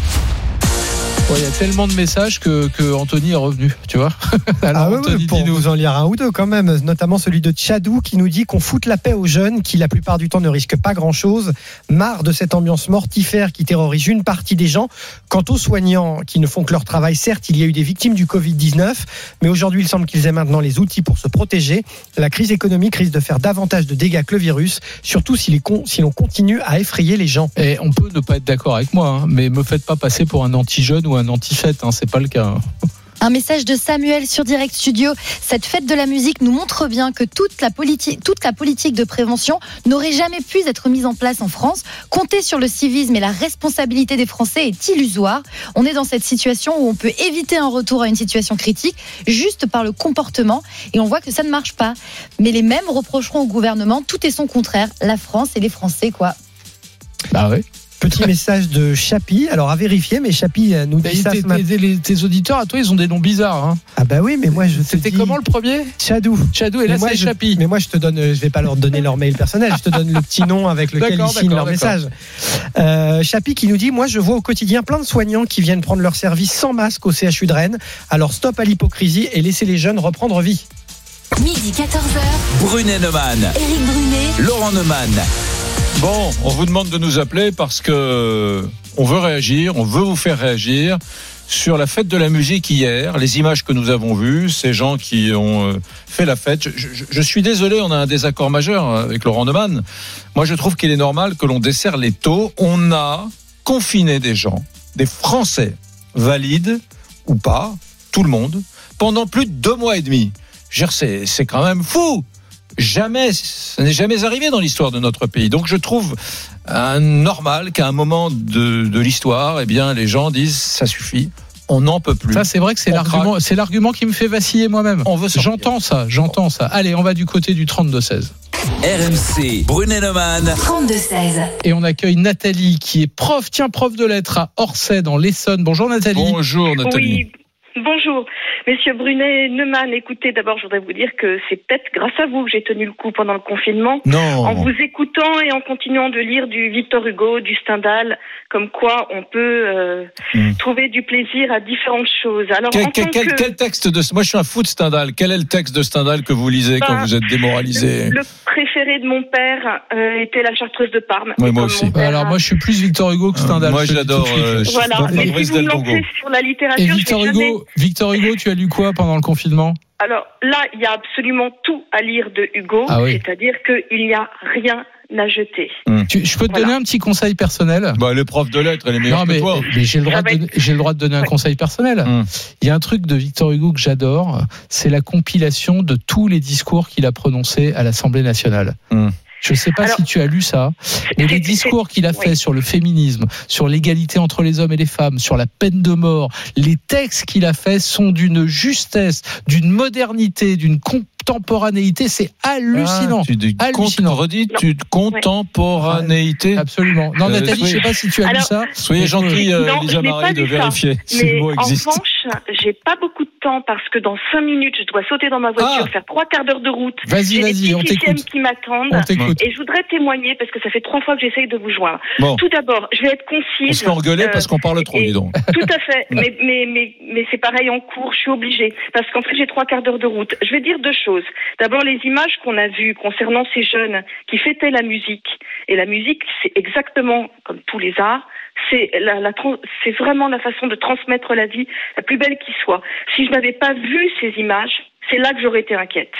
Ouais, Il y a tellement de messages que, que Anthony est revenu, tu vois. [LAUGHS] Alors, Ah ouais, Anthony, pour vous en lire un ou deux quand même, notamment celui de Tchadou qui nous dit qu'on foute la paix aux jeunes qui la plupart du temps ne risquent pas grand-chose, marre de cette ambiance mortifère qui terrorise une partie des gens. Quant aux soignants qui ne font que leur travail, certes, il y a eu des victimes du Covid-19, mais aujourd'hui il semble qu'ils aient maintenant les outils pour se protéger. La crise économique risque de faire davantage de dégâts que le virus, surtout si, l'on continue à effrayer les gens. Et on peut ne pas être d'accord avec moi, hein, mais me faites pas passer pour un anti-jeune ou un anti-fête, hein, c'est pas le cas. hein. Un message de Samuel sur Direct Studio. Cette fête de la musique nous montre bien que toute la, politique, toute la politique de prévention n'aurait jamais pu être mise en place en France. Compter sur le civisme et la responsabilité des Français est illusoire. On est dans cette situation où on peut éviter un retour à une situation critique juste par le comportement et on voit que ça ne marche pas. Mais les mêmes reprocheront au gouvernement tout est son contraire. La France et les Français, quoi. Bah oui. Petit message de Chapi, alors à vérifier, mais Chapi euh, nous dit ça tes, auditeurs, à toi, ils ont des noms bizarres. Hein. Ah bah oui, mais moi je te C'était comment le premier Chadou. Chadou, et là, moi, c'est Chapi. Mais moi, je te donne, euh, je vais pas leur donner leur mail personnel, je te donne le petit nom avec lequel ils signent leur message. Euh, Chapi qui nous dit, moi, je vois au quotidien plein de soignants qui viennent prendre leur service sans masque au CHU de Rennes. Alors stop à l'hypocrisie et laissez les jeunes reprendre vie. Midi 14h. Brunet Neumann. Éric Brunet. Laurent Neumann. Bon, on vous demande de nous appeler parce que on veut réagir, on veut vous faire réagir sur la fête de la musique hier, les images que nous avons vues, ces gens qui ont euh, fait la fête. Je, suis désolé, on a un désaccord majeur avec Laurent Neumann. Moi, je trouve qu'il est normal que l'on desserre les taux. On a confiné des gens, des Français, valides ou pas, tout le monde, pendant plus de deux mois et demi. C'est quand même fou jamais, ça n'est jamais arrivé dans l'histoire de notre pays. Donc je trouve euh, normal qu'à un moment de, de l'histoire, eh bien, les gens disent ça suffit, on n'en peut plus. Ça, c'est vrai que c'est l'argument, craque. c'est l'argument qui me fait vaciller moi-même. On veut. J'entends ça, j'entends ça. Allez, on va du côté du 32-16. RMC. Brunet Neumann. 32-16. Et on accueille Nathalie, qui est prof, tiens, prof de lettres à Orsay, dans l'Essonne. Bonjour Nathalie. Bonjour Nathalie. Oui, bonjour. Messieurs Brunet, Neumann, écoutez, d'abord, je voudrais vous dire que c'est peut-être grâce à vous que j'ai tenu le coup pendant le confinement. Non. En vous écoutant et en continuant de lire du Victor Hugo, du Stendhal, comme quoi on peut euh, Hmm. trouver du plaisir à différentes choses. Alors, Quel, en quel- tant quel- que- quel texte de moi je suis un fou de Stendhal. Quel est le texte de Stendhal que vous lisez quand Bah, vous êtes démoralisé? Le préféré de mon père euh, était la Chartreuse de Parme. Oui, Et moi aussi. père Alors a- moi, je suis plus Victor Hugo que Stendhal. moi, je te le dis j'adore, euh, Voilà, mais si vous me lancez sur la Et littérature, Victor Hugo, jamais Hugo, Victor Hugo, tu as lu quoi pendant le confinement? Alors là, il y a absolument tout à lire de Hugo, Ah oui. c'est-à-dire qu'il n'y a rien à jeter. Tu- Je peux te donner un petit conseil personnel? Bah, le prof de lettres, elle est meilleure Non, mais, que toi. mais j'ai le droit, de donner, j'ai le droit de donner un conseil personnel. Il y a un truc de Victor Hugo que j'adore, c'est la compilation de tous les discours qu'il a prononcés à l'Assemblée nationale. Je ne sais pas si tu as lu ça, mais les discours qu'il a fait sur le féminisme, sur l'égalité entre les hommes et les femmes, sur la peine de mort, les textes qu'il a fait sont d'une justesse, d'une modernité, d'une contemporanéité, c'est hallucinant. Ah, tu dis hallucinant. redis, tu contemporanéité. Absolument. Non, Euh, Nathalie, je soyez- sais pas si tu as lu Alors, ça. Soyez gentille, euh, Non, Lisa Marie, de vu ça. vérifier si Mais le mot en existe. revanche, j'ai pas beaucoup de temps parce que dans cinq minutes, je dois sauter dans ma voiture, faire trois quarts d'heure de route. Ah. Vas-y, vas-y, on t'écoute. qui m'attendent. Et je voudrais témoigner parce que ça fait trois fois que j'essaye de vous joindre. Bon. Tout d'abord, je vais être concise. On se fait engueuler Euh, parce qu'on parle trop, dis donc. Tout à fait, [LAUGHS] mais, mais, mais, mais c'est pareil en cours, je suis obligée, parce qu'en fait j'ai trois quarts d'heure de route. Je vais dire deux choses. D'abord les images qu'on a vues concernant ces jeunes qui fêtaient la musique, et la musique c'est exactement comme tous les arts, c'est la, la tran- c'est vraiment la façon de transmettre la vie la plus belle qui soit. Si je n'avais pas vu ces images, c'est là que j'aurais été inquiète.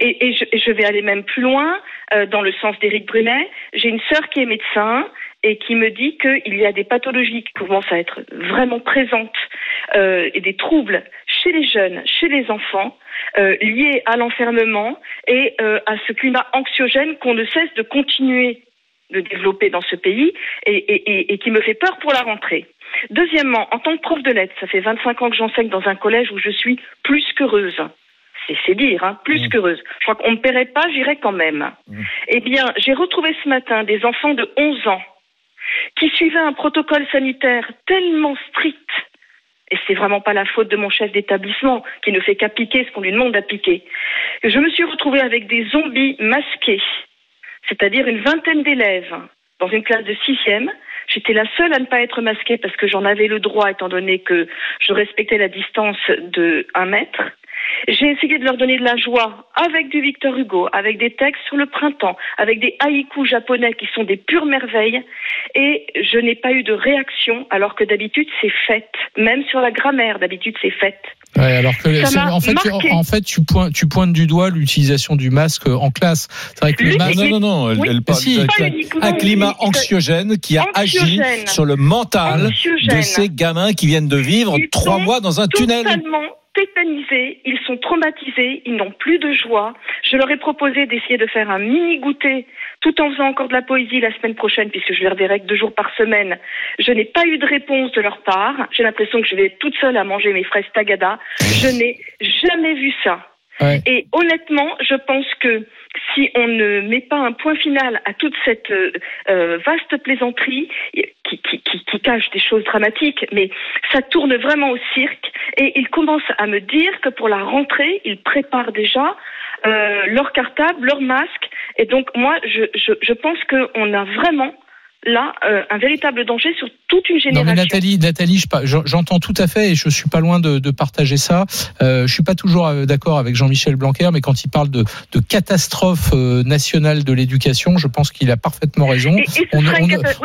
Et, et je, et je vais aller même plus loin, euh, dans le sens d'Éric Brunet. J'ai une sœur qui est médecin et qui me dit qu'il y a des pathologies qui commencent à être vraiment présentes euh, et des troubles chez les jeunes, chez les enfants, euh, liés à l'enfermement et euh, à ce climat anxiogène qu'on ne cesse de continuer de développer dans ce pays et, et- et- et qui me fait peur pour la rentrée. Deuxièmement, en tant que prof de lettres, ça fait 25 ans que j'enseigne dans un collège où je suis plus qu'heureuse. C'est- dire, hein, plus qu'heureuse. Je crois qu'on ne me paierait pas, j'irais quand même. Eh bien, j'ai retrouvé ce matin des enfants de 11 ans qui suivaient un protocole sanitaire tellement strict et c'est vraiment pas la faute de mon chef d'établissement qui ne fait qu'appliquer ce qu'on lui demande d'appliquer. que Je me suis retrouvée avec des zombies masqués, c'est-à-dire une vingtaine d'élèves dans une classe de sixième. J'étais la seule à ne pas être masquée parce que j'en avais le droit étant donné que je respectais la distance de un mètre. J'ai essayé de leur donner de la joie avec du Victor Hugo, avec des textes sur le printemps, avec des haïkus japonais qui sont des pures merveilles. Et je n'ai pas eu de réaction alors que d'habitude c'est fait. Même sur la grammaire, d'habitude c'est fait. Ouais, alors que Ça en fait, tu- marqué. en fait, tu pointes, tu pointes du doigt l'utilisation du masque en classe. C'est vrai que le Non, masque. non, non, non, elle, Oui. elle parle Si. d'un- climat anxiogène qui a agi Anxiogène. sur le mental Anxiogène. de ces gamins qui viennent de vivre Ils trois mois dans un tunnel. Tétanisés, ils sont traumatisés, ils n'ont plus de joie. Je leur ai proposé d'essayer de faire un mini goûter tout en faisant encore de la poésie la semaine prochaine puisque je les reverrai que deux jours par semaine. Je n'ai pas eu de réponse de leur part. J'ai l'impression que je vais toute seule à manger mes fraises tagada. Je n'ai jamais vu ça. Et honnêtement, je pense que si on ne met pas un point final à toute cette euh, euh, vaste plaisanterie qui, cache des choses dramatiques, mais ça tourne vraiment au cirque. Et ils commencent à me dire que pour la rentrée, ils préparent déjà euh, leur cartable, leur masque. Et donc moi, je, je, je pense qu'on a vraiment là euh, un véritable danger sur toute une Non génération. mais Nathalie, Nathalie, j'entends tout à fait et je suis pas loin de, de partager ça. Euh, je suis pas toujours euh, d'accord avec Jean-Michel Blanquer, mais quand il parle de, de catastrophe euh, nationale de l'éducation, je pense qu'il a parfaitement raison. Et- et on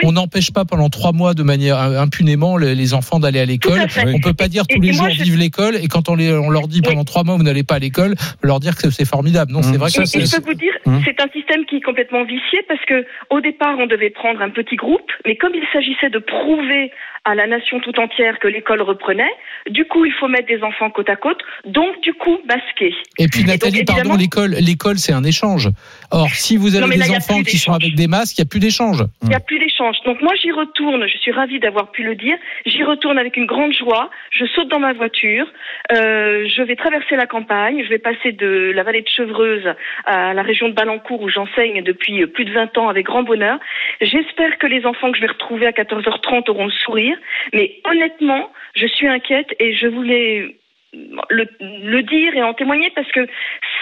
oui. n'empêche pas pendant trois mois de manière euh, impunément les, les enfants d'aller à l'école. On peut pas dire Et- tous les et moi, jours je- vive l'école et quand on, les, on leur dit pendant trois mois vous n'allez pas à l'école, leur dire que c'est formidable. Non, c'est vrai que ça, et je peux vous dire, Hum. c'est un système qui est complètement vicié parce que au départ, on devait prendre un petit groupe, mais comme il s'agissait de prouver à la nation tout entière que l'école reprenait, du coup, il faut mettre des enfants côte à côte, donc du coup, masquer. Et puis Nathalie, donc, pardon, l'école, c'est un échange. Or, si vous avez Non, là, des enfants qui sont avec des masques, il n'y a plus d'échange. Il n'y a plus d'échange. Donc moi, j'y retourne. Je suis ravie d'avoir pu le dire. J'y retourne avec une grande joie. Je saute dans ma voiture. Euh, je vais traverser la campagne. Je vais passer de la vallée de Chevreuse à la région de Balancourt où j'enseigne depuis euh, plus de 20 ans avec grand bonheur. J'espère que les enfants que je vais retrouver à 14h30 auront le sourire. Mais honnêtement, je suis inquiète et je voulais le, le dire et en témoigner parce que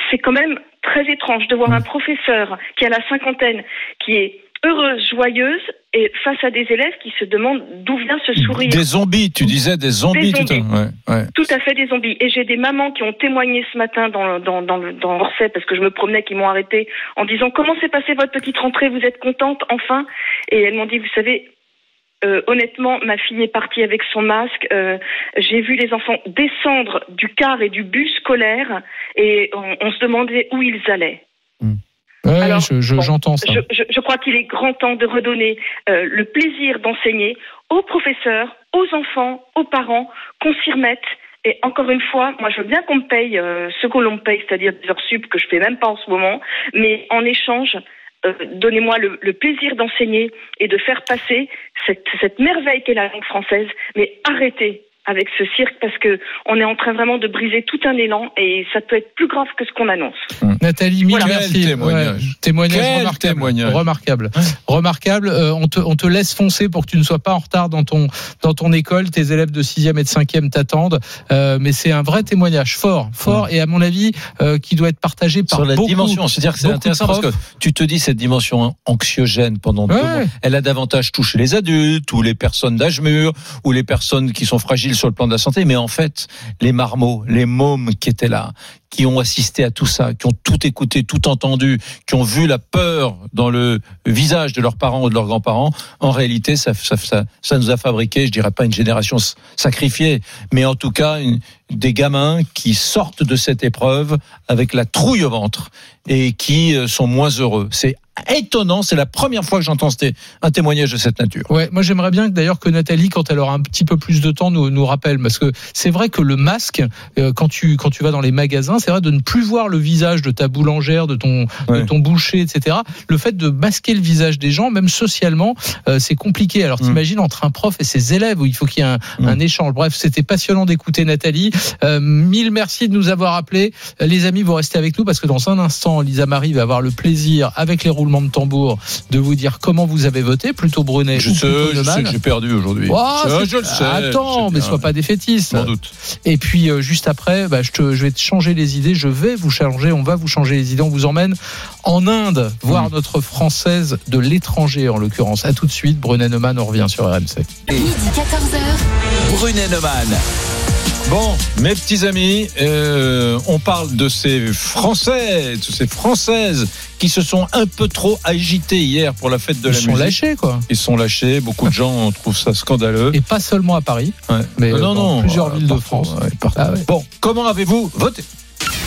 c'est quand même très étrange de voir un professeur qui a la cinquantaine, qui est heureuse, joyeuse, et face à des élèves qui se demandent d'où vient ce sourire. Des zombies, tu disais des zombies. Des tout à- zombies. ouais, ouais. Tout à fait des zombies. Et j'ai des mamans qui ont témoigné ce matin dans, dans, dans, le- dans Orsay parce que je me promenais, qui m'ont arrêté en disant comment s'est passée votre petite rentrée, vous êtes contente enfin Et elles m'ont dit, vous savez, Euh, honnêtement, ma fille est partie avec son masque. Euh, J'ai vu les enfants descendre du car et du bus scolaire et on, on se demandait où ils allaient. Ouais, Alors, je- je- bon, j'entends ça. Je, je- je crois qu'il est grand temps de redonner euh, le plaisir d'enseigner aux professeurs, aux enfants, aux parents, qu'on s'y remette. Et encore une fois, moi je veux bien qu'on me paye euh, ce que l'on me paye, c'est-à-dire des heures sup que je fais même pas en ce moment, mais en échange, euh, donnez-moi le, le plaisir d'enseigner et de faire passer cette, cette merveille qu'est la langue française, mais arrêtez avec ce cirque parce que on est en train vraiment de briser tout un élan et ça peut être plus grave que ce qu'on annonce. Nathalie, mille Voilà. merci. Témoignage. Ouais, témoignage Quel remarquable. témoignage. Remarquable. Remarquable. Euh, on, te, on te laisse foncer pour que tu ne sois pas en retard dans ton, dans ton école. Tes élèves de 6e et de 5e t'attendent. Euh, mais c'est un vrai témoignage fort, fort et à mon avis, euh, qui doit être partagé par sur la beaucoup, dimension. C'est-à-dire que c'est intéressant parce que tu te dis cette dimension anxiogène pendant deux Ouais. mois, elle a davantage touché les adultes ou les personnes d'âge mûr ou les personnes qui sont fragiles sur le plan de la santé. Mais en fait, les marmots, les mômes qui étaient là, qui ont assisté à tout ça, qui ont tout écouté, tout entendu, qui ont vu la peur dans le visage de leurs parents ou de leurs grands-parents, en réalité, ça, ça, nous a fabriqué, je dirais pas une génération sacrifiée, mais en tout cas des gamins qui sortent de cette épreuve avec la trouille au ventre et qui euh, sont moins heureux. C'est étonnant, c'est la première fois que j'entends un témoignage de cette nature. Ouais, moi j'aimerais bien d'ailleurs que Nathalie, quand elle aura un petit peu plus de temps, nous, nous rappelle, parce que c'est vrai que le masque, euh, quand tu quand tu vas dans les magasins, c'est vrai de ne plus voir le visage de ta boulangère, de ton de ton boucher, etc. Le fait de masquer le visage des gens, même socialement, euh, c'est compliqué. Alors t'imagines entre un prof et ses élèves où il faut qu'il y ait un, un échange. Bref, c'était passionnant d'écouter Nathalie. Euh, mille merci de nous avoir appelés, Euh, les amis. Vous restez avec nous parce que dans un instant, Lisa Marie va avoir le plaisir, avec les roulements de tambour, de vous dire comment vous avez voté, plutôt Brunet Je ou sais, plutôt je sais que j'ai perdu aujourd'hui. Oh, je, le sais. Attends, mais sois pas défaitiste. Sans doute. Et puis euh, juste après, bah, je, te, je vais te changer les idées. Je vais vous changer. On va vous changer les idées. On vous emmène en Inde voir Hmm. notre française de l'étranger en l'occurrence. À tout de suite. Brunet Neumann, on revient sur RMC. Midi 14h. Brunet Neumann. Bon, mes petits amis, euh, on parle de ces Français, de ces Françaises qui se sont un peu trop agités hier pour la fête de Ils la sont musique. lâchés, quoi. Ils sont lâchés. Beaucoup de gens [LAUGHS] trouvent ça scandaleux. Et pas seulement à Paris, Ouais. mais Euh, dans plusieurs euh, villes de France. ouais. Ah ouais. Bon, comment avez-vous voté?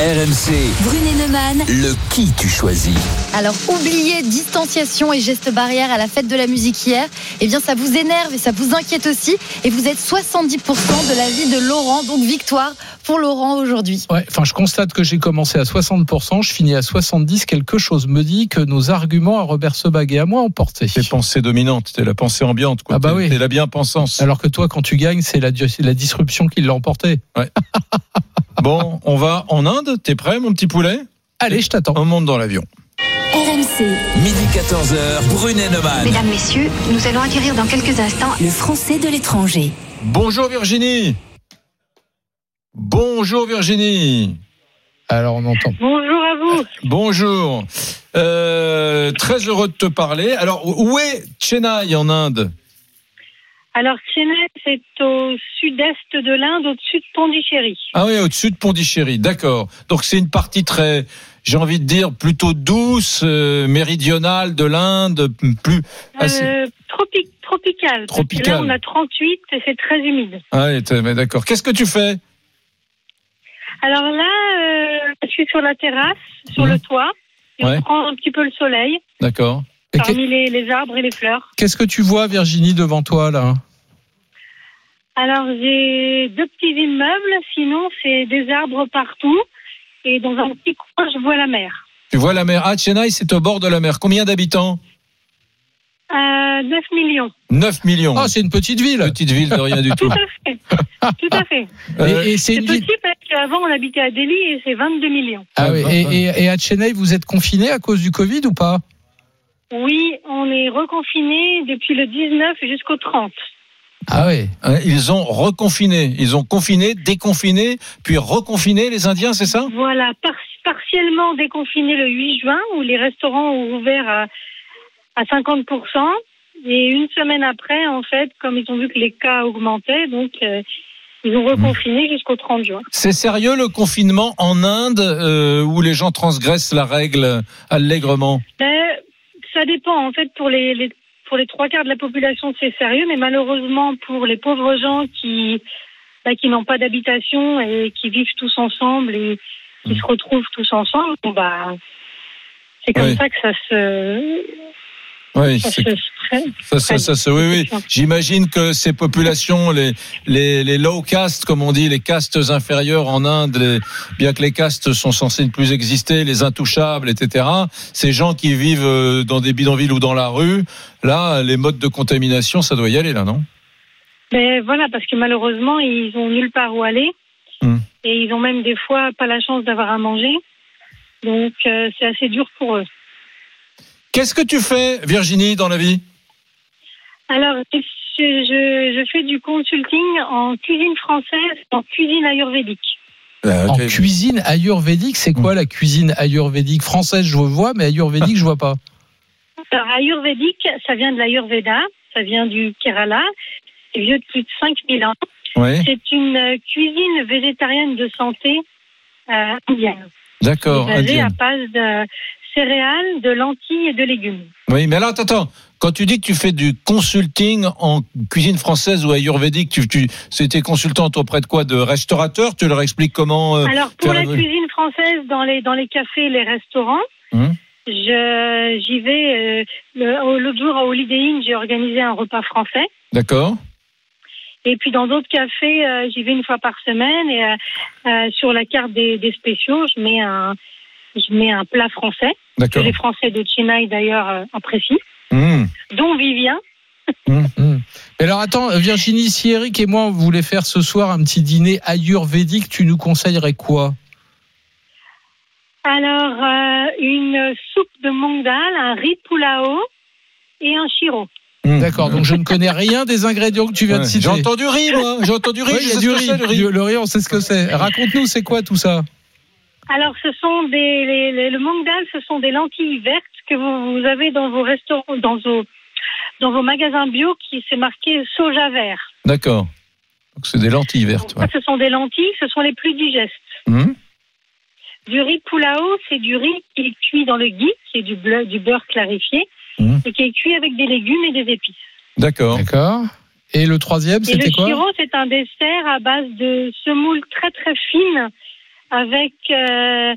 RMC, Brunet Neumann. le qui tu choisis. Alors, oubliez distanciation et gestes barrières à la fête de la musique hier. Eh bien, ça vous énerve et ça vous inquiète aussi. Et vous êtes 70% de la vie de Laurent. Donc, victoire pour Laurent aujourd'hui. Ouais, enfin, je constate que j'ai commencé à 60%, je finis à 70%. Quelque chose me dit que nos arguments à Robert Sebag et à moi ont porté. Tes pensées dominantes, t'es la pensée ambiante, quoi. Ah bah oui. T'es la bien-pensance. Alors que toi, quand tu gagnes, c'est la, la disruption qui l'a emporté. [LAUGHS] Bon, on va en Inde. T'es prêt, mon petit poulet? Allez, je t'attends. On monte dans l'avion. RMC. Midi 14h, Brunet Neumann. Mesdames, Messieurs, nous allons acquérir dans quelques instants le français de l'étranger. Bonjour Virginie. Bonjour Virginie. Alors, on entend. Bonjour à vous. Bonjour. Euh, très heureux de te parler. Alors, où est Chennai en Inde? Alors, Chennai, c'est au sud-est de l'Inde, au-dessus de Pondichéry. Ah oui, au-dessus de Pondichéry, d'accord. Donc c'est une partie très, j'ai envie de dire, plutôt douce, euh, méridionale de l'Inde, plus... assez- Euh, tropi- tropical. parce que Tropical. Là, on a 38 et c'est très humide. Ah oui, d'accord. Qu'est-ce que tu fais? Alors là, euh, je suis sur la terrasse, sur le toit, et Mmh. Ouais. on prend un petit peu le soleil D'accord. Parmi les, les arbres et les fleurs. Qu'est-ce que tu vois, Virginie, devant toi, là Alors, j'ai deux petits immeubles, sinon, c'est des arbres partout. Et dans un petit coin, je vois la mer. Tu vois la mer. Ah, Chennai, c'est au bord de la mer. Combien d'habitants Euh, 9 millions. 9 millions. Ah, c'est une petite ville. Petite ville de rien du [LAUGHS] tout. Tout à fait. Tout à fait. Euh, Et, et c'est une petit parce qu'avant, on habitait à Delhi et c'est 22 millions. Ah oui. Et, et- et à Chennai, vous êtes confiné à cause du Covid ou pas? Oui, on est reconfiné depuis le 19 jusqu'au 30. Ah oui. Hein, Ils ont reconfiné. Ils ont confiné, déconfiné, puis reconfiné les Indiens, c'est ça? Voilà, par- partiellement déconfiné le 8 juin où les restaurants ont ouvert à, à 50%. Et une semaine après, en fait, comme ils ont vu que les cas augmentaient, donc euh, ils ont reconfiné jusqu'au 30 juin. C'est sérieux le confinement en Inde euh, où les gens transgressent la règle allègrement? Ben, ça dépend. En fait, pour les, les pour les trois quarts de la population, c'est sérieux, mais malheureusement, pour les pauvres gens qui, bah, qui n'ont pas d'habitation et qui vivent tous ensemble et qui se retrouvent tous ensemble, bon, bah, c'est comme ça que ça se. Oui, ça Ça, ça, ça, ça, oui, oui. J'imagine que ces populations, les, les, les low castes, comme on dit, les castes inférieures en Inde, les- bien que les castes sont censées ne plus exister, les intouchables, etc. Ces gens qui vivent euh, dans des bidonvilles ou dans la rue, là, les modes de contamination, ça doit y aller, là, non? Mais voilà, parce que malheureusement, ils ont nulle part où aller. Hmm. Et ils ont même des fois pas la chance d'avoir à manger. Donc, euh, c'est assez dur pour eux. Qu'est-ce que tu fais, Virginie, dans la vie? Alors, je, je, je fais du consulting en cuisine française, en cuisine ayurvédique. En cuisine ayurvédique, c'est quoi la cuisine ayurvédique française? Je vois, mais ayurvédique, je vois pas. Alors, ayurvédique, ça vient de l'ayurveda, ça vient du Kerala, c'est vieux de plus de 5000 ans. C'est une euh, cuisine végétarienne de santé euh, indienne. D'accord. à base de céréales, de lentilles et de légumes. Oui, mais alors, attends, attends. Quand tu dis que tu fais du consulting en cuisine française ou ayurvédique, tu, tu, c'était consultante auprès de quoi? De restaurateurs? Tu leur expliques comment euh, Alors pour la cuisine française dans les dans les cafés, et les restaurants, Hum? je j'y vais. euh, le- au- L'autre jour à Holiday Inn, j'ai organisé un repas français. D'accord. Et puis dans d'autres cafés, euh, j'y vais une fois par semaine. Et euh, euh, sur la carte des, des spéciaux, je mets un je mets un plat français. D'accord. Que les Français de Chennai d'ailleurs euh, apprécient, Hum. dont Vivien. Hum. Mais alors attends, Virginie, si Eric et moi on voulait faire ce soir un petit dîner ayurvédique, tu nous conseillerais quoi? Alors euh, une soupe de dal, un riz pulao et un chiro. D'accord, donc je ne connais rien des ingrédients que tu viens de citer. j'ai entendu riz, moi. J'ai entendu riz, Ouais, je il y a sais du ce que riz. riz. Le riz, on sait ce que c'est. Raconte-nous, c'est quoi tout ça? Alors, ce sont des les- les- le mong dal, ce sont des lentilles vertes que vous, vous avez dans vos restaurants, dans vos dans vos magasins bio, qui c'est marqué soja vert. D'accord. Donc c'est des lentilles vertes. ouais. Ce sont des lentilles, ce sont les plus digestes. Hum. Du riz pulao, c'est du riz qui est cuit dans le ghee, qui est du, bleu- du beurre clarifié, Mhm. et qui est cuit avec des légumes et des épices. D'accord. D'accord. Et le troisième, le c'était quoi? chiro, c'est un dessert à base de semoule très très fine, avec euh,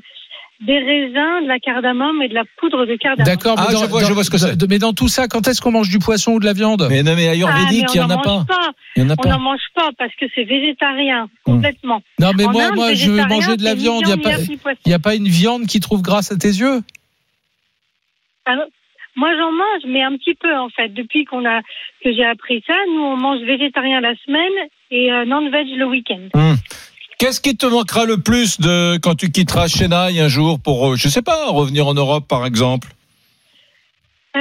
des raisins, de la cardamome et de la poudre de cardamome. D'accord, mais, Ah, dans, je vois- je dans- vois ce que c'est. de- mais dans tout ça, quand est-ce qu'on mange du poisson ou de la viande? Mais non, mais Ah, ayurvédique, mais il y on en a pas. mange pas. Il y en a On pas. n'en mange pas parce que c'est végétarien, complètement. Non, mais En moi, Inde, moi, je veux manger de la viande. Il n'y a, pas- a une viande qui trouve grâce à tes yeux? Alors, moi, j'en mange, mais un petit peu en fait. Depuis qu'on a que j'ai appris ça, nous on mange végétarien la semaine et euh, non-veg le week-end. Hum. Qu'est-ce qui te manquera le plus de quand tu quitteras Chennai un jour pour, euh, je sais pas, revenir en Europe par exemple? Euh,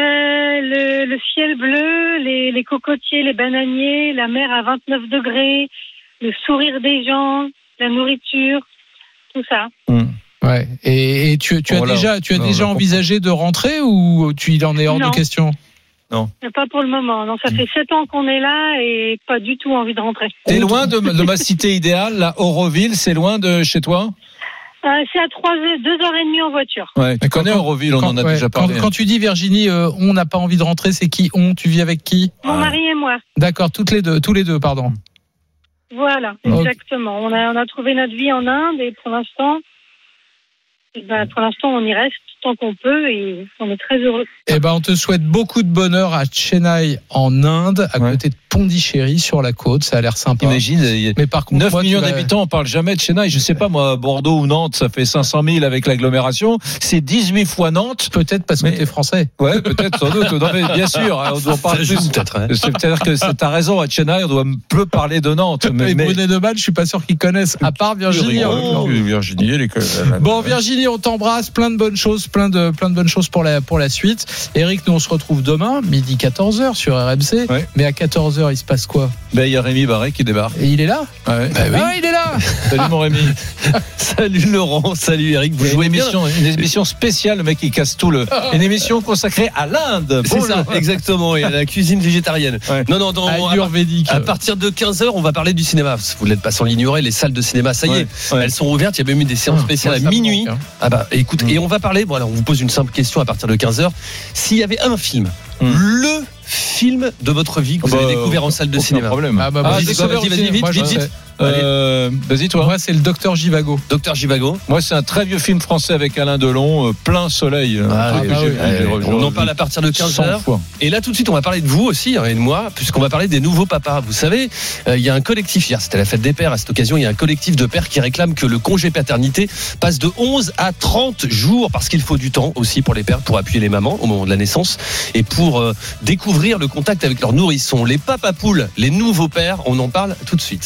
le, le ciel bleu, les, les cocotiers, les bananiers, la mer à 29 degrés, le sourire des gens, la nourriture, tout ça. Ouais. Et, et tu, tu as Voilà. déjà, tu as Non, déjà envisagé de rentrer ou tu il en est hors Non. de question? Non. Pas pour le moment. Non, ça fait sept ans qu'on est là et pas du tout envie de rentrer. T'es loin de, de ma cité idéale, la Auroville, c'est loin de chez toi? Euh, c'est à trois heures, deux heures et demie en voiture. Ouais, tu connais Auroville, on Quand- en a ouais, déjà parlé. quand tu dis Virginie, euh, on n'a pas envie de rentrer, c'est qui on? Tu vis avec qui? Mon mari et moi. D'accord, toutes les deux, tous les deux, pardon. Voilà, Ok. exactement. On a, on a trouvé notre vie en Inde et pour l'instant, eh ben, pour l'instant, on y reste tant qu'on peut et on est très heureux. Eh ben, on te souhaite beaucoup de bonheur à Chennai, en Inde, à côté de Pondichéry, sur la côte. Ça a l'air sympa. Imagine, Mais par contre, 9 moi, tu millions vas- d'habitants, on parle jamais de Chennai. Je sais pas, moi, Bordeaux ou Nantes, ça fait 500 000 avec l'agglomération. C'est 18 fois Nantes. Peut-être parce que Mais- t'es français. Ouais, peut-être, sans doute. Non, mais bien sûr, hein, on doit parler peut-être, hein. Peut-être que c'est- t'as raison, à Chennai, on doit peu parler de Nantes. Mais, Et mais- Brunet de Mal, je suis pas sûr qu'ils connaissent, à part Virginie. Oh, Virginie, elle est que- Bon Virginie, on t'embrasse, plein de bonnes choses, plein de plein de bonnes choses pour la pour la suite. Eric, nous on se retrouve demain midi 14h sur RMC. Mais à 14h, il se passe quoi? Ben, il y a Rémi Barré qui débarque. Et il est là? Ouais. Ah, il est là. [LAUGHS] Salut mon Rémi. [LAUGHS] Salut Laurent, salut Eric, vous Une jouez bien. émission, une émission spéciale, le mec qui casse tout le. [LAUGHS] Une émission consacrée à l'Inde. C'est Bon, ça, exactement, et à la cuisine végétarienne. Non, non, dans, Ayurvédique. À, partir de 15h, on va parler du cinéma. Vous n'êtes pas sans l'ignorer, les salles de cinéma, ça y est, Ouais, ouais. elles sont ouvertes. Il y a même eu des séances Ah, spéciales à minuit. manque, hein. Ah bah, écoute, et on va parler, voilà, on vous pose une simple question à partir de 15h. S'il y avait un film, le film de votre vie que vous Bah, avez découvert en salle de cinéma problème. Ah, bah, Ah, quoi, vas-y, vas-y, vite, moi, je vite, sais. vite. Euh, Vas-y, toi. Moi, c'est le docteur Givago. Docteur Givago. Moi, c'est un très vieux film français avec Alain Delon, euh, plein soleil. Ah, oui, oui. Allez, revu on en parle à partir de 15 100 heures. fois. Et là, tout de suite, on va parler de vous aussi, et de moi, puisqu'on va parler des nouveaux papas. Vous savez, euh, il y a un collectif, hier, c'était la fête des pères. À cette occasion, il y a un collectif de pères qui réclame que le congé paternité passe de 11 à 30 jours, parce qu'il faut du temps aussi pour les pères, pour appuyer les mamans au moment de la naissance, et pour euh, découvrir le contact avec leurs nourrissons. Les papapoules, les nouveaux pères, on en parle tout de suite.